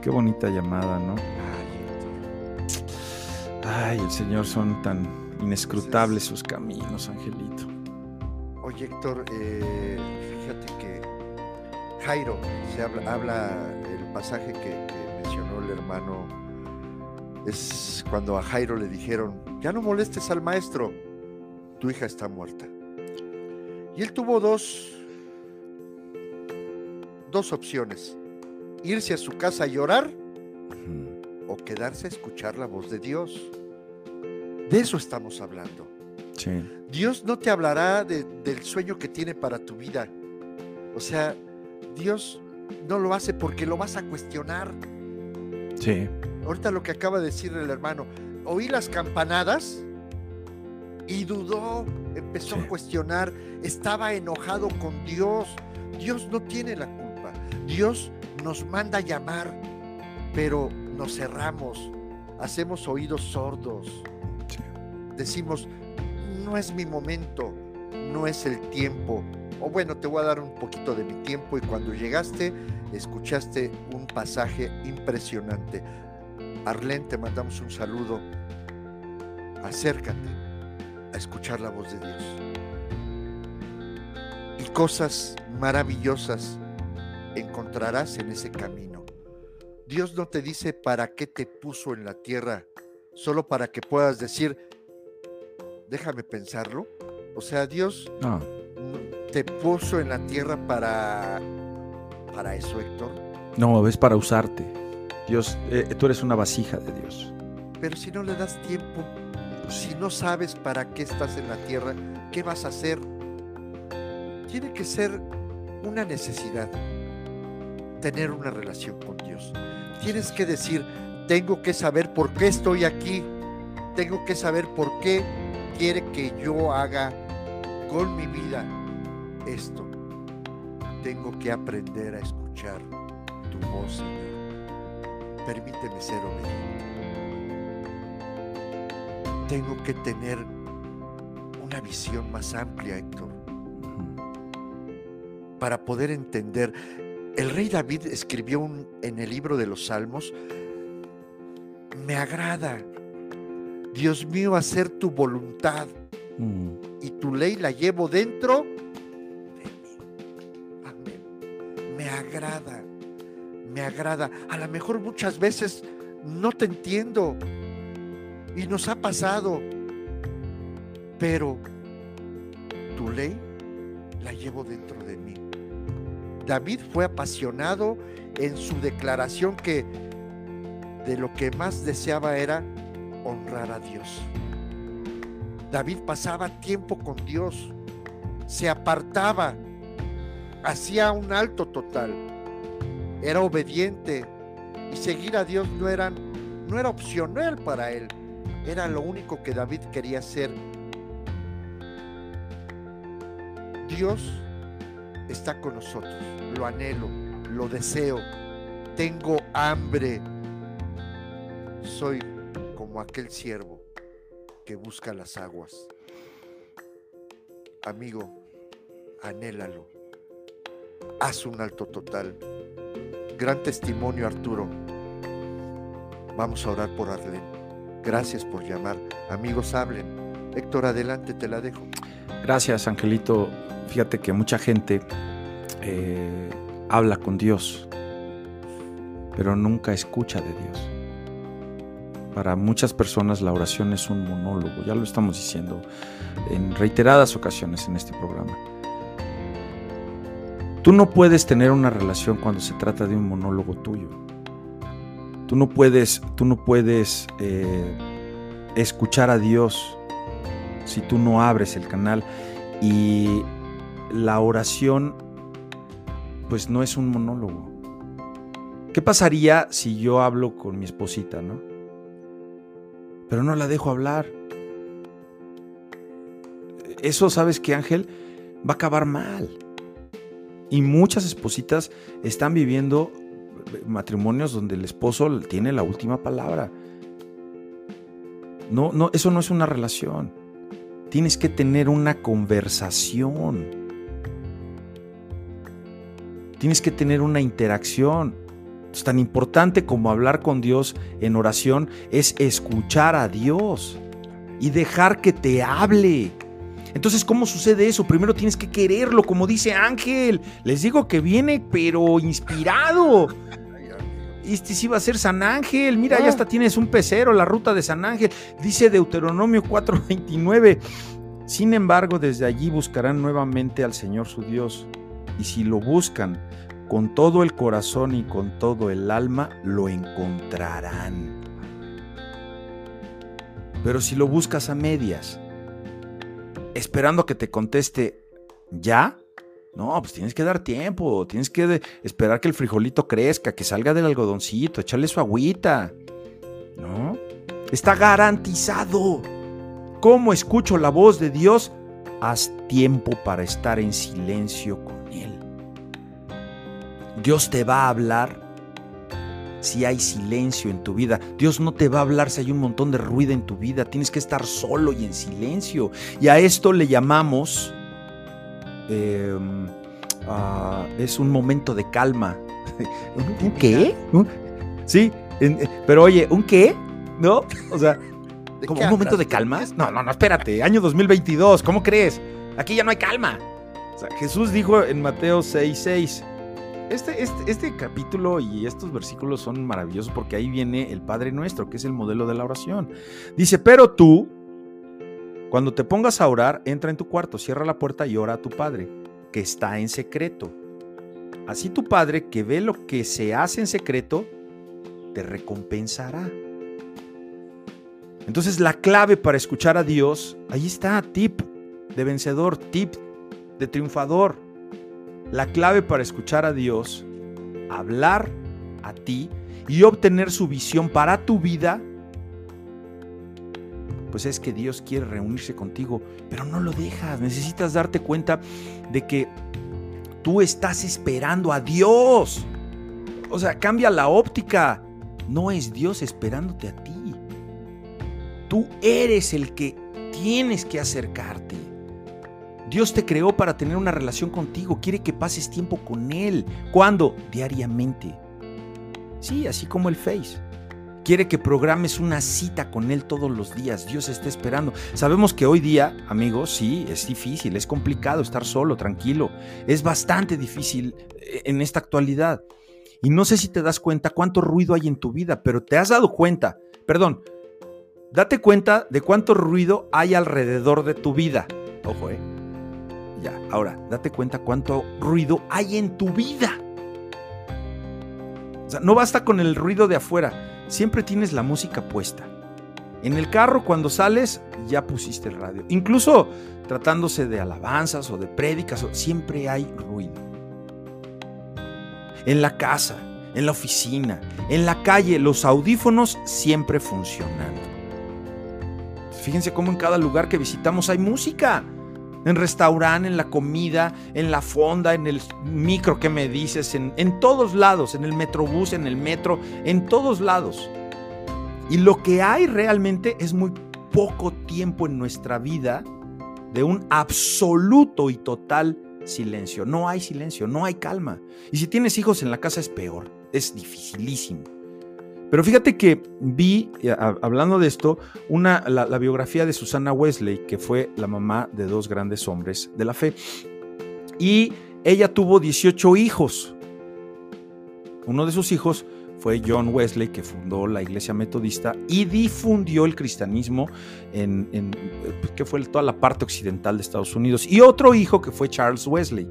Qué bonita llamada, ¿no? Ay, el Señor son tan inescrutables sus caminos, Angelito. Oye, Héctor, eh, fíjate que Jairo, se habla, habla el pasaje que, que mencionó el hermano, es cuando a Jairo le dijeron, ya no molestes al maestro, tu hija está muerta. Y él tuvo dos, dos opciones, irse a su casa a llorar o quedarse a escuchar la voz de Dios. De eso estamos hablando. Sí, Dios no te hablará de- del sueño que tiene para tu vida. O sea, Dios no lo hace porque lo vas a cuestionar. sí, Ahorita lo que acaba de decir el hermano, oí las campanadas y dudó, empezó Sí. a cuestionar, estaba enojado con Dios. Dios no tiene la culpa. Dios nos manda a llamar, pero nos cerramos, hacemos oídos sordos. Sí. Decimos, no es mi momento, no es el tiempo. O bueno, te voy a dar un poquito de mi tiempo y cuando llegaste, escuchaste un pasaje impresionante. Arlén, te mandamos un saludo. Acércate, a escuchar la voz de Dios. Y cosas maravillosas encontrarás en ese camino. Dios no te dice para qué te puso en la tierra, solo para que puedas decir, déjame pensarlo. O sea, Dios No. te puso en la tierra para, para eso, Héctor. No, es para usarte. Dios, eh, tú eres una vasija de Dios. Pero si no le das tiempo, si no sabes para qué estás en la tierra, ¿qué vas a hacer? Tiene que ser una necesidad tener una relación con Dios. Tienes que decir, tengo que saber por qué estoy aquí. Tengo que saber por qué quiere que yo haga con mi vida esto. Tengo que aprender a escuchar tu voz, Señor. Permíteme ser obediente. Tengo que tener una visión más amplia, Héctor, para poder entender. El rey David escribió un- en el libro de los Salmos, me agrada, Dios mío, hacer tu voluntad Mm. y tu ley la llevo dentro de mí. Amén. Me agrada, agrada. A lo mejor muchas veces no te entiendo y nos ha pasado, pero tu ley la llevo dentro de mí. David fue apasionado en su declaración que de lo que más deseaba era honrar a Dios. David pasaba tiempo con Dios, se apartaba, hacía un alto total, era obediente y seguir a Dios no era, no era opcional para él, era lo único que David quería hacer. Dios está con nosotros, lo anhelo, lo deseo, tengo hambre, soy como aquel siervo que busca las aguas. Amigo, anhélalo. Haz un alto total. Gran testimonio, Arturo. Vamos a orar por Arlen. Gracias por llamar. Amigos, hablen. Héctor, adelante, te la dejo. Gracias, Angelito. Fíjate que mucha gente eh, habla con Dios, pero nunca escucha de Dios. Para muchas personas la oración es un monólogo, ya lo estamos diciendo en reiteradas ocasiones en este programa. Tú no puedes tener una relación cuando se trata de un monólogo tuyo. Tú no puedes, tú no puedes eh, escuchar a Dios si tú no abres el canal y la oración pues no es un monólogo. ¿Qué pasaría si yo hablo con mi esposita, no? Pero no la dejo hablar. Eso, ¿sabes qué, Ángel? Va a acabar mal. Y muchas espositas están viviendo matrimonios donde el esposo tiene la última palabra. No, no, eso no es una relación. Tienes que tener una conversación. Tienes que tener una interacción. Tan importante como hablar con Dios en oración es escuchar a Dios y dejar que te hable. Entonces, ¿cómo sucede eso? Primero tienes que quererlo, como dice Ángel. Les digo que viene, pero inspirado. Este sí va a ser San Ángel. Mira, ya hasta tienes un pecero, la ruta de San Ángel. Dice Deuteronomio 4:29. Sin embargo, desde allí buscarán nuevamente al Señor su Dios. Y si lo buscan con todo el corazón y con todo el alma, lo encontrarán. Pero si lo buscas a medias, esperando que te conteste ya, no, pues tienes que dar tiempo, tienes que esperar que el frijolito crezca, que salga del algodoncito, echarle su agüita. ¿No? Está garantizado. ¿Cómo escucho la voz de Dios? Haz tiempo para estar en silencio con Él. Dios te va a hablar si hay silencio en tu vida. Dios no te va a hablar si hay un montón de ruido en tu vida. Tienes que estar solo y en silencio. Y a esto le llamamos... eh, ah, es un momento de calma. ¿Un qué? ¿Un- Sí, en- eh, pero oye, ¿un qué? ¿No? O sea, ¿De ¿Como qué un momento de calma? No, no, no, espérate. Año 2022, ¿cómo crees? Aquí ya no hay calma. O sea, Jesús dijo en Mateo 6:6. Este, este, este capítulo y estos versículos son maravillosos porque ahí viene el Padre Nuestro, que es el modelo de la oración. Dice, pero tú, cuando te pongas a orar, entra en tu cuarto, cierra la puerta y ora a tu Padre, que está en secreto. Así tu Padre, que ve lo que se hace en secreto, te recompensará. Entonces la clave para escuchar a Dios, ahí está, tip de vencedor, tip de triunfador. La clave para escuchar a Dios, hablar a ti y obtener su visión para tu vida, pues es que Dios quiere reunirse contigo, pero no lo dejas. Necesitas darte cuenta de que tú estás esperando a Dios. O sea, cambia la óptica. No es Dios esperándote a ti. Tú eres el que tienes que acercarte. Dios te creó para tener una relación contigo. Quiere que pases tiempo con Él. ¿Cuándo? Diariamente. Sí, así como el Face. Quiere que programes una cita con Él todos los días. Dios está esperando. Sabemos que hoy día, amigos, sí, es difícil, es complicado estar solo, tranquilo. Es bastante difícil eh, en esta actualidad. Y no sé si te das cuenta cuánto ruido hay en tu vida, pero te has dado cuenta, perdón, date cuenta de cuánto ruido hay alrededor de tu vida. Ojo, eh. Ahora, date cuenta cuánto ruido hay en tu vida. O sea, no basta con el ruido de afuera, siempre tienes la música puesta. En el carro cuando sales ya pusiste el radio. Incluso tratándose de alabanzas o de prédicas, siempre hay ruido. En la casa, en la oficina, en la calle, los audífonos siempre funcionando. Fíjense cómo en cada lugar que visitamos hay música. En restaurante, en la comida, en la fonda, en el micro que me dices, en, en todos lados, en el metrobús, en el metro, en todos lados. Y lo que hay realmente es muy poco tiempo en nuestra vida de un absoluto y total silencio. No hay silencio, no hay calma. Y si tienes hijos en la casa es peor, es dificilísimo. Pero fíjate que vi, hablando de esto, una, la, la, biografía de Susana Wesley, que fue la mamá de dos grandes hombres de la fe. Y ella tuvo 18 hijos. Uno de sus hijos fue John Wesley, que fundó la iglesia metodista y difundió el cristianismo en, en que fue toda la parte occidental de Estados Unidos. Y otro hijo que fue Charles Wesley,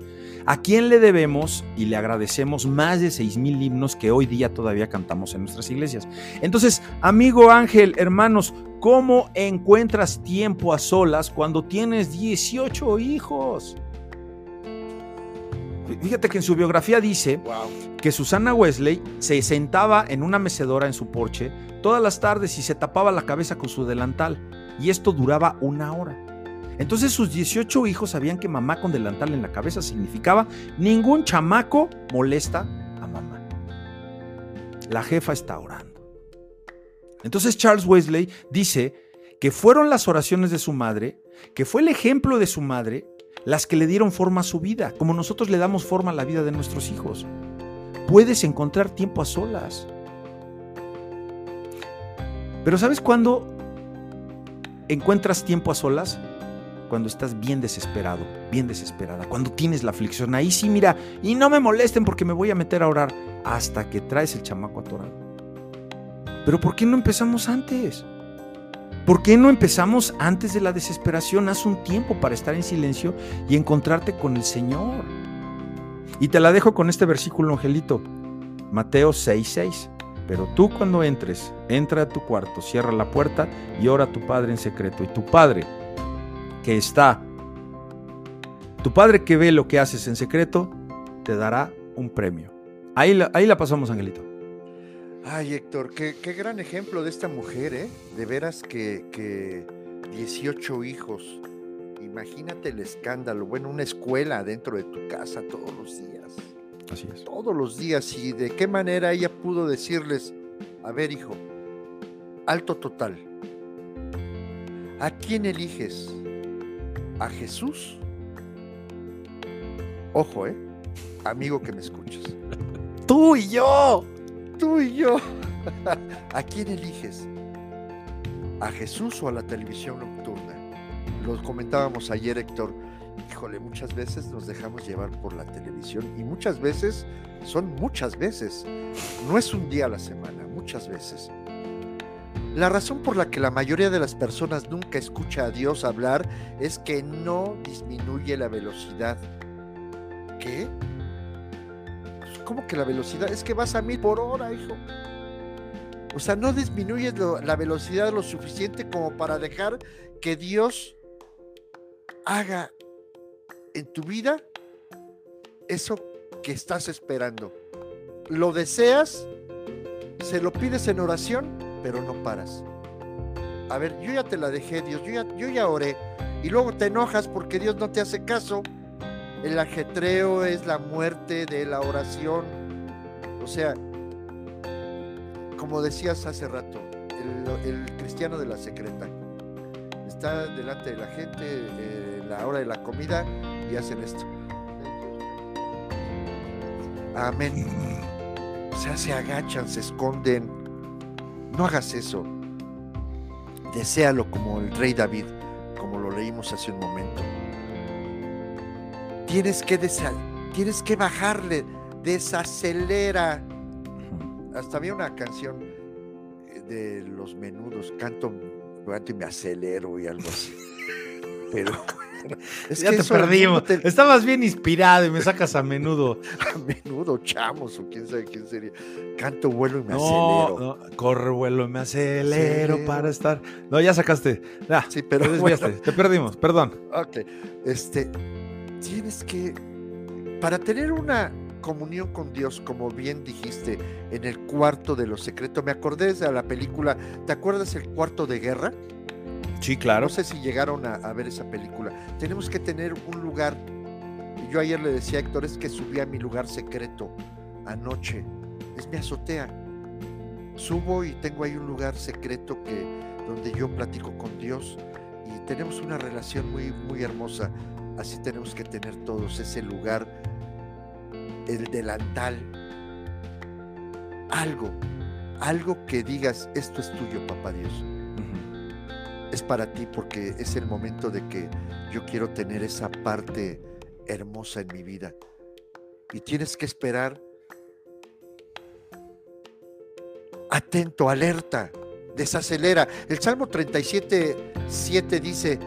a quien le debemos y le agradecemos más de 6 mil himnos que hoy día todavía cantamos en nuestras iglesias. Entonces, amigo Ángel, hermanos, ¿cómo encuentras tiempo a solas cuando tienes 18 hijos? Fíjate que en su biografía dice wow. que Susana Wesley se sentaba en una mecedora en su porche todas las tardes y se tapaba la cabeza con su delantal. Y esto duraba una hora. Entonces sus 18 hijos sabían que mamá con delantal en la cabeza significaba ningún chamaco molesta a mamá. La jefa está orando. Entonces Charles Wesley dice que fueron las oraciones de su madre, que fue el ejemplo de su madre las que le dieron forma a su vida, como nosotros le damos forma a la vida de nuestros hijos. Puedes encontrar tiempo a solas. Pero ¿sabes cuándo encuentras tiempo a solas? Cuando estás bien desesperado, bien desesperada, cuando tienes la aflicción. Ahí sí, mira, y no me molesten porque me voy a meter a orar hasta que traes el chamaco atorado. Pero ¿por qué no empezamos antes? ¿Por qué no empezamos antes de la desesperación? Haz un tiempo para estar en silencio y encontrarte con el Señor. Y te la dejo con este versículo, Angelito. Mateo 6:6. Pero tú cuando entres, entra a tu cuarto, cierra la puerta y ora a tu Padre en secreto. Y tu Padre que está, tu Padre que ve lo que haces en secreto, te dará un premio. Ahí la, ahí la pasamos, Angelito. Ay, Héctor, qué, qué, gran ejemplo de esta mujer, ¿eh? De veras que, que 18 hijos. Imagínate el escándalo. Bueno, una escuela dentro de tu casa todos los días. Así es. Todos los días. Y de qué manera ella pudo decirles, a ver, hijo, alto total. ¿A quién eliges? ¿A Jesús? Ojo, ¿eh? Amigo que me escuchas. Tú y yo tú y yo. ¿A quién eliges? a Jesús o a la televisión nocturna. Lo comentábamos ayer, Héctor. Híjole, muchas veces nos dejamos llevar por la televisión y muchas veces, son muchas veces, no es un día a la semana, muchas veces. La razón por la que la mayoría de las personas nunca escucha a Dios hablar es que no disminuye la velocidad. ¿Qué? ¿Cómo que la velocidad? Es que vas a mil por hora, hijo. O sea, no disminuyes la velocidad lo suficiente como para dejar que Dios haga en tu vida eso que estás esperando. Lo deseas, se lo pides en oración, pero no paras. A ver, yo ya te la dejé, Dios, yo ya, yo ya oré. Y luego te enojas porque Dios no te hace caso. El ajetreo es la muerte de la oración. O sea, como decías hace rato, el, cristiano de la secreta está delante de la gente eh, la hora de la comida y hacen esto. Amén. O sea, se agachan, se esconden. No hagas eso. Deséalo como el rey David, como lo leímos hace un momento. Tienes que, desa- tienes que bajarle, desacelera. Hasta había una canción eh, de los menudos, canto, canto y me acelero y algo así. Pero es ya te el mundo perdimos. te- Estabas bien inspirado y me sacas a menudo. a menudo chamos o quién sabe quién sería. Canto, vuelo y me No, acelero. no, corre, vuelo, me acelero Acelero. para estar. No, ya sacaste. Ya, Sí, pero te desviaste. bueno, Te perdimos, perdón. ok. Este, tienes que, para tener una comunión con Dios, como bien dijiste, en el cuarto de lo secreto, me acordé de la película, ¿te acuerdas el cuarto de guerra? Sí, claro. No sé si llegaron a, a ver esa película. Tenemos que tener un lugar. Yo ayer le decía a Héctor, es que subí a mi lugar secreto anoche. Es mi azotea. Subo y tengo ahí un lugar secreto que donde yo platico con Dios y tenemos una relación muy muy hermosa. Así tenemos que tener todos ese lugar, el delantal, algo, algo que digas, esto es tuyo, papá Dios es para ti porque es el momento de que yo quiero tener esa parte hermosa en mi vida. Y tienes que esperar atento, alerta, desacelera. El Salmo 37, 7 dice,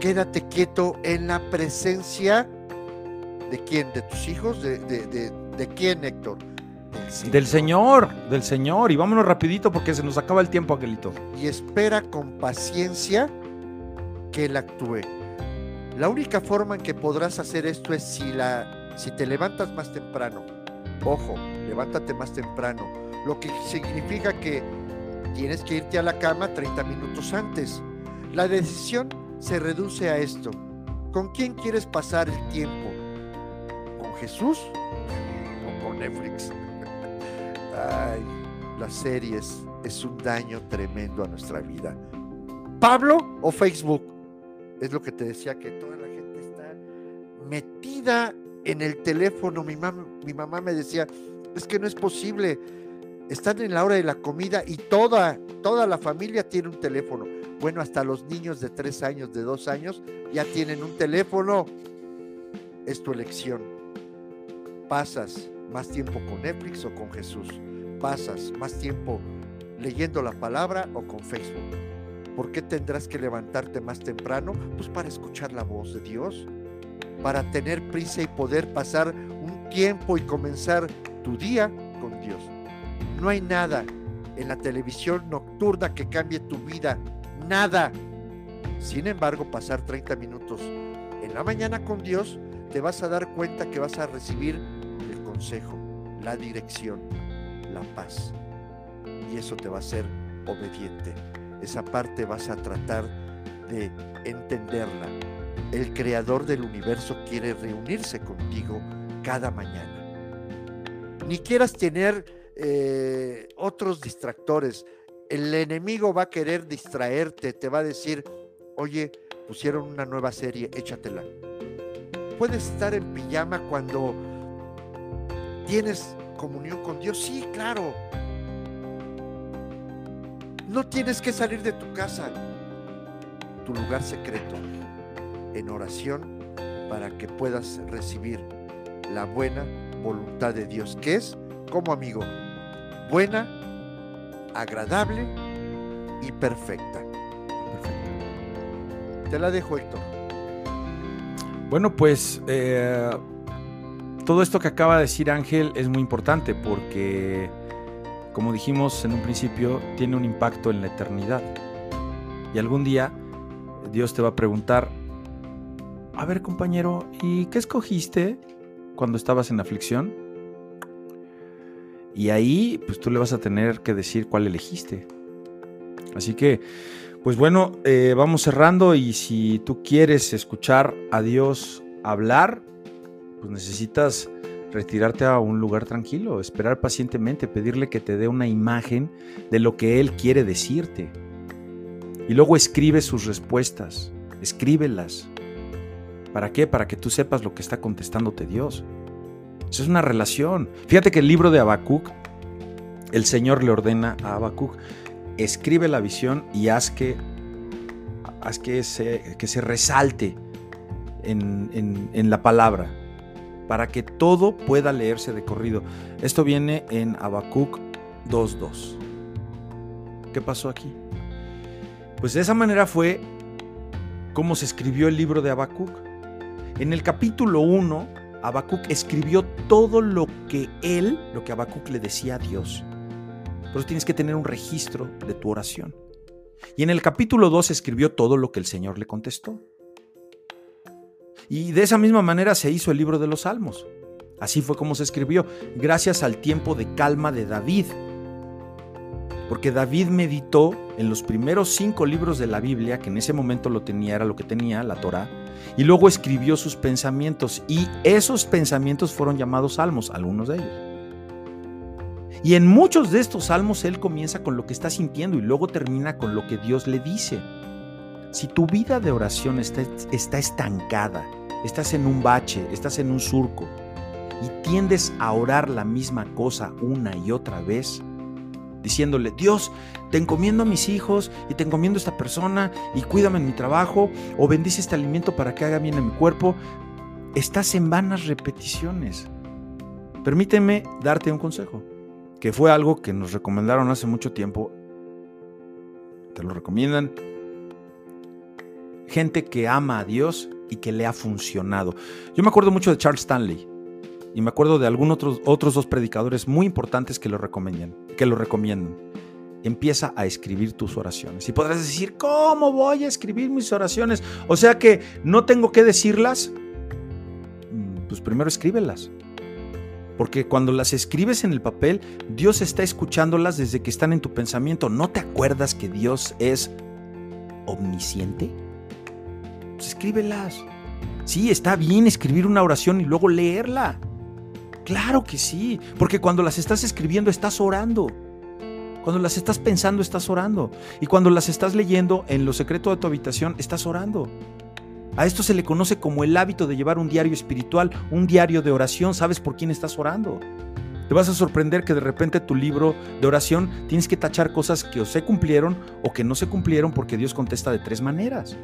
quédate quieto en la presencia de quién, de tus hijos, de, de, de- de quién, Héctor. Del Señor, del Señor. Y vámonos rapidito porque se nos acaba el tiempo, Aquelito. y espera con paciencia que Él actúe. La única forma en que podrás hacer esto es si, la, si te levantas más temprano. Ojo, levántate más temprano. Lo que significa que tienes que irte a la cama 30 minutos antes. La decisión se reduce a esto. ¿Con quién quieres pasar el tiempo? ¿Con Jesús o con Netflix? Ay, las series es un daño tremendo a nuestra vida. ¿Pablo o Facebook? Es lo que te decía que toda la gente está metida en el teléfono. Mi, mam- mi mamá me decía, es que no es posible. Están en la hora de la comida y toda, toda la familia tiene un teléfono. Bueno, hasta los niños de tres años, de dos años, ya tienen un teléfono. Es tu elección. Pasas más tiempo con Netflix o con Jesús. Pasas más tiempo leyendo la palabra o con Facebook. ¿Por qué tendrás que levantarte más temprano? Pues para escuchar la voz de Dios, para tener prisa y poder pasar un tiempo y comenzar tu día con Dios. No hay nada en la televisión nocturna que cambie tu vida, nada. Sin embargo, pasar 30 minutos en la mañana con Dios, te vas a dar cuenta que vas a recibir el consejo, la dirección, la paz. Y eso te va a hacer obediente. Esa parte vas a tratar de entenderla. El creador del universo quiere reunirse contigo cada mañana. Ni quieras tener eh, otros distractores. El enemigo va a querer distraerte, te va a decir, oye, pusieron una nueva serie, échatela. Puedes estar en pijama cuando tienes comunión con Dios. Sí, claro. No tienes que salir de tu casa, tu lugar secreto, en oración para que puedas recibir la buena voluntad de Dios, que es, como amigo, buena, agradable y perfecta. Te la dejo, Héctor. Bueno, pues eh, todo esto que acaba de decir Ángel es muy importante porque, como dijimos en un principio, tiene un impacto en la eternidad. Y algún día Dios te va a preguntar, a ver compañero, ¿y qué escogiste cuando estabas en aflicción? Y ahí, pues tú le vas a tener que decir cuál elegiste. Así que, pues bueno, eh, vamos cerrando y si tú quieres escuchar a Dios hablar, pues necesitas retirarte a un lugar tranquilo, esperar pacientemente, pedirle que te dé una imagen de lo que Él quiere decirte. Y luego escribe sus respuestas, escríbelas. ¿Para qué? Para que tú sepas lo que está contestándote Dios. Eso es una relación. Fíjate que el libro de Habacuc, el Señor le ordena a Habacuc, escribe la visión y haz que, haz que, se, que se resalte en, en la palabra, para que todo pueda leerse de corrido. Esto viene en Habacuc 2.2. ¿Qué pasó aquí? Pues de esa manera fue como se escribió el libro de Habacuc. En el capítulo 1, Habacuc escribió todo lo que él, lo que Habacuc le decía a Dios. Pero tienes que tener un registro de tu oración. Y en el capítulo 2 escribió todo lo que el Señor le contestó. Y de esa misma manera se hizo el libro de los Salmos. Así fue como se escribió, gracias al tiempo de calma de David. Porque David meditó en los primeros cinco libros de la Biblia, que en ese momento lo tenía, era lo que tenía, la Torah, y luego escribió sus pensamientos. Y esos pensamientos fueron llamados salmos, algunos de ellos. Y en muchos de estos salmos él comienza con lo que está sintiendo y luego termina con lo que Dios le dice. Si tu vida de oración está, está estancada, estás en un bache, estás en un surco y tiendes a orar la misma cosa una y otra vez, diciéndole, Dios, te encomiendo a mis hijos y te encomiendo a esta persona y cuídame en mi trabajo o bendice este alimento para que haga bien en mi cuerpo, estás en vanas repeticiones. Permíteme darte un consejo, que fue algo que nos recomendaron hace mucho tiempo. Te lo recomiendan gente que ama a Dios y que le ha funcionado. Yo me acuerdo mucho de Charles Stanley y me acuerdo de algunos otros, otros dos predicadores muy importantes que lo recomiendan, que lo recomiendan. Empieza a escribir tus oraciones. Y podrás decir, ¿cómo voy a escribir mis oraciones? O sea que no tengo que decirlas. Mm, pues primero escríbelas. Porque cuando las escribes en el papel, Dios está escuchándolas desde que están en tu pensamiento. ¿No te acuerdas que Dios es omnisciente? Pues escríbelas. Sí, está bien escribir una oración y luego leerla. Claro que sí, porque cuando las estás escribiendo estás orando. Cuando las estás pensando estás orando. Y cuando las estás leyendo en lo secreto de tu habitación estás orando. A esto se le conoce como el hábito de llevar un diario espiritual, un diario de oración. ¿Sabes por quién estás orando? Te vas a sorprender que de repente tu libro de oración tienes que tachar cosas que o se cumplieron o que no se cumplieron porque Dios contesta de tres maneras.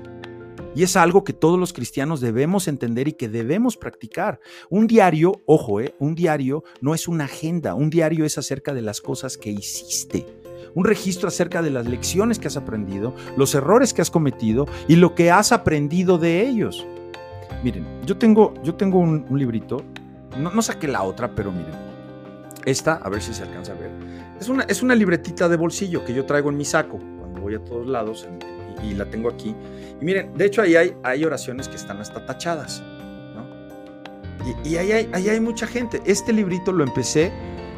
Y es algo que todos los cristianos debemos entender y que debemos practicar. Un diario, ojo, eh, un diario no es una agenda, un diario es acerca de las cosas que hiciste. Un registro acerca de las lecciones que has aprendido, los errores que has cometido y lo que has aprendido de ellos. Miren, yo tengo, yo tengo un, librito, no, saqué la otra, pero miren, esta, a ver si se alcanza a ver, es una, es una libretita de bolsillo que yo traigo en mi saco cuando voy a todos lados y la tengo aquí. Y miren, de hecho ahí hay, oraciones que están hasta tachadas. Y, ahí, hay, ahí hay mucha gente. Este librito lo empecé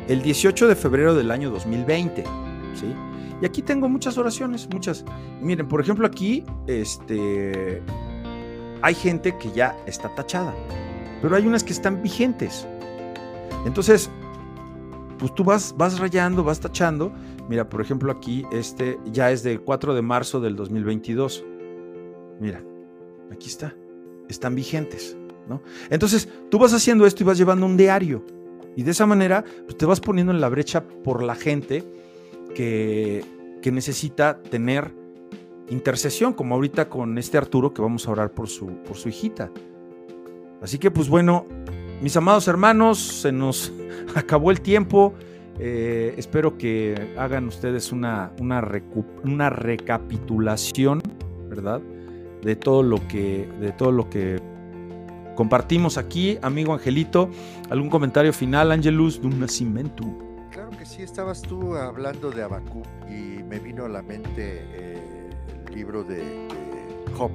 el 18 de febrero del año 2020. ¿sí? Y aquí tengo muchas oraciones, muchas. Miren, por ejemplo, aquí este, hay gente que ya está tachada, pero hay unas que están vigentes. Entonces, pues tú vas, vas rayando, vas tachando. Mira, por ejemplo, aquí este ya es del 4 de marzo del 2022. Mira, aquí está. Están vigentes, ¿no? Entonces, tú vas haciendo esto y vas llevando un diario. Y de esa manera, pues, te vas poniendo en la brecha por la gente que, que necesita tener intercesión, como ahorita con este Arturo que vamos a orar por su, por su hijita. Así que pues bueno, mis amados hermanos, se nos acabó el tiempo. Eh, espero que hagan ustedes una, una, una, recapitulación, ¿verdad? De todo lo que, de todo lo que compartimos aquí, amigo Angelito. ¿Algún comentario final, Angelus, de un nacimiento? Claro que sí, estabas tú hablando de Abacú y me vino a la mente eh, el libro de, Job.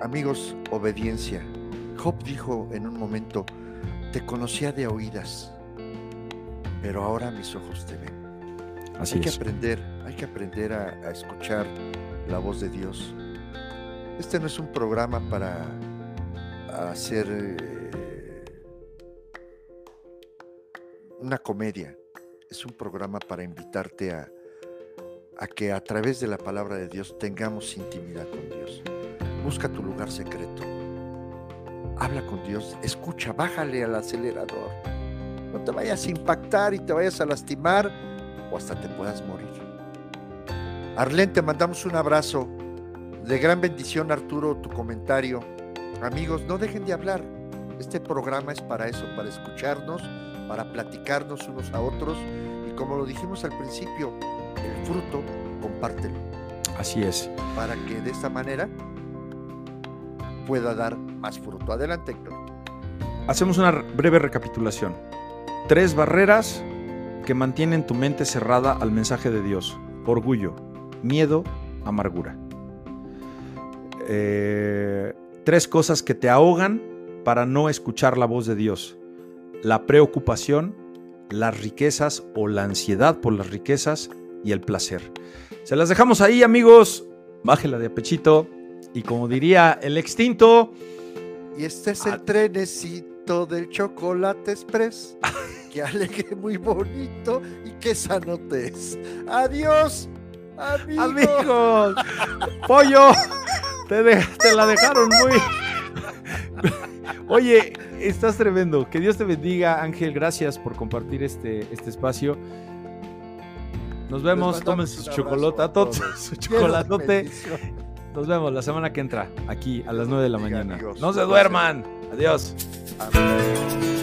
Amigos, obediencia. Job dijo en un momento, te conocía de oídas, pero ahora mis ojos te ven. Así hay que aprender, hay que aprender a, escuchar la voz de Dios. Este no es un programa para hacer eh, una comedia, es un programa para invitarte a, a que a través de la palabra de Dios tengamos intimidad con Dios. Busca tu lugar secreto. Habla con Dios, escucha, bájale al acelerador no te vayas a impactar y te vayas a lastimar o hasta te puedas morir. Arlen, te mandamos un abrazo. De gran bendición, Arturo, tu comentario. Amigos, no dejen de hablar. Este programa es para eso, para escucharnos, para platicarnos unos a otros. Y como lo dijimos al principio, el fruto, compártelo. Así es. Para que de esta manera pueda dar más fruto. Adelante, Héctor. Hacemos una breve recapitulación. Tres barreras que mantienen tu mente cerrada al mensaje de Dios. Orgullo, miedo, amargura. Eh, tres cosas que te ahogan para no escuchar la voz de Dios. La preocupación, las riquezas o la ansiedad por las riquezas y el placer. Se las dejamos ahí, amigos. Bájela de apechito. Y como diría el extinto. Y este es el trenecito del chocolate express. que alegre, muy bonito y que sanotes. Adiós, amigos. Amigos, pollo, te, te la dejaron muy. Oye, estás tremendo. Que Dios te bendiga, Ángel. Gracias por compartir este, este espacio. Nos vemos, tomen su chocolate, su chocolatote. Nos vemos la semana que entra, aquí a las 9 de la mañana. No se duerman. Adiós. Amén.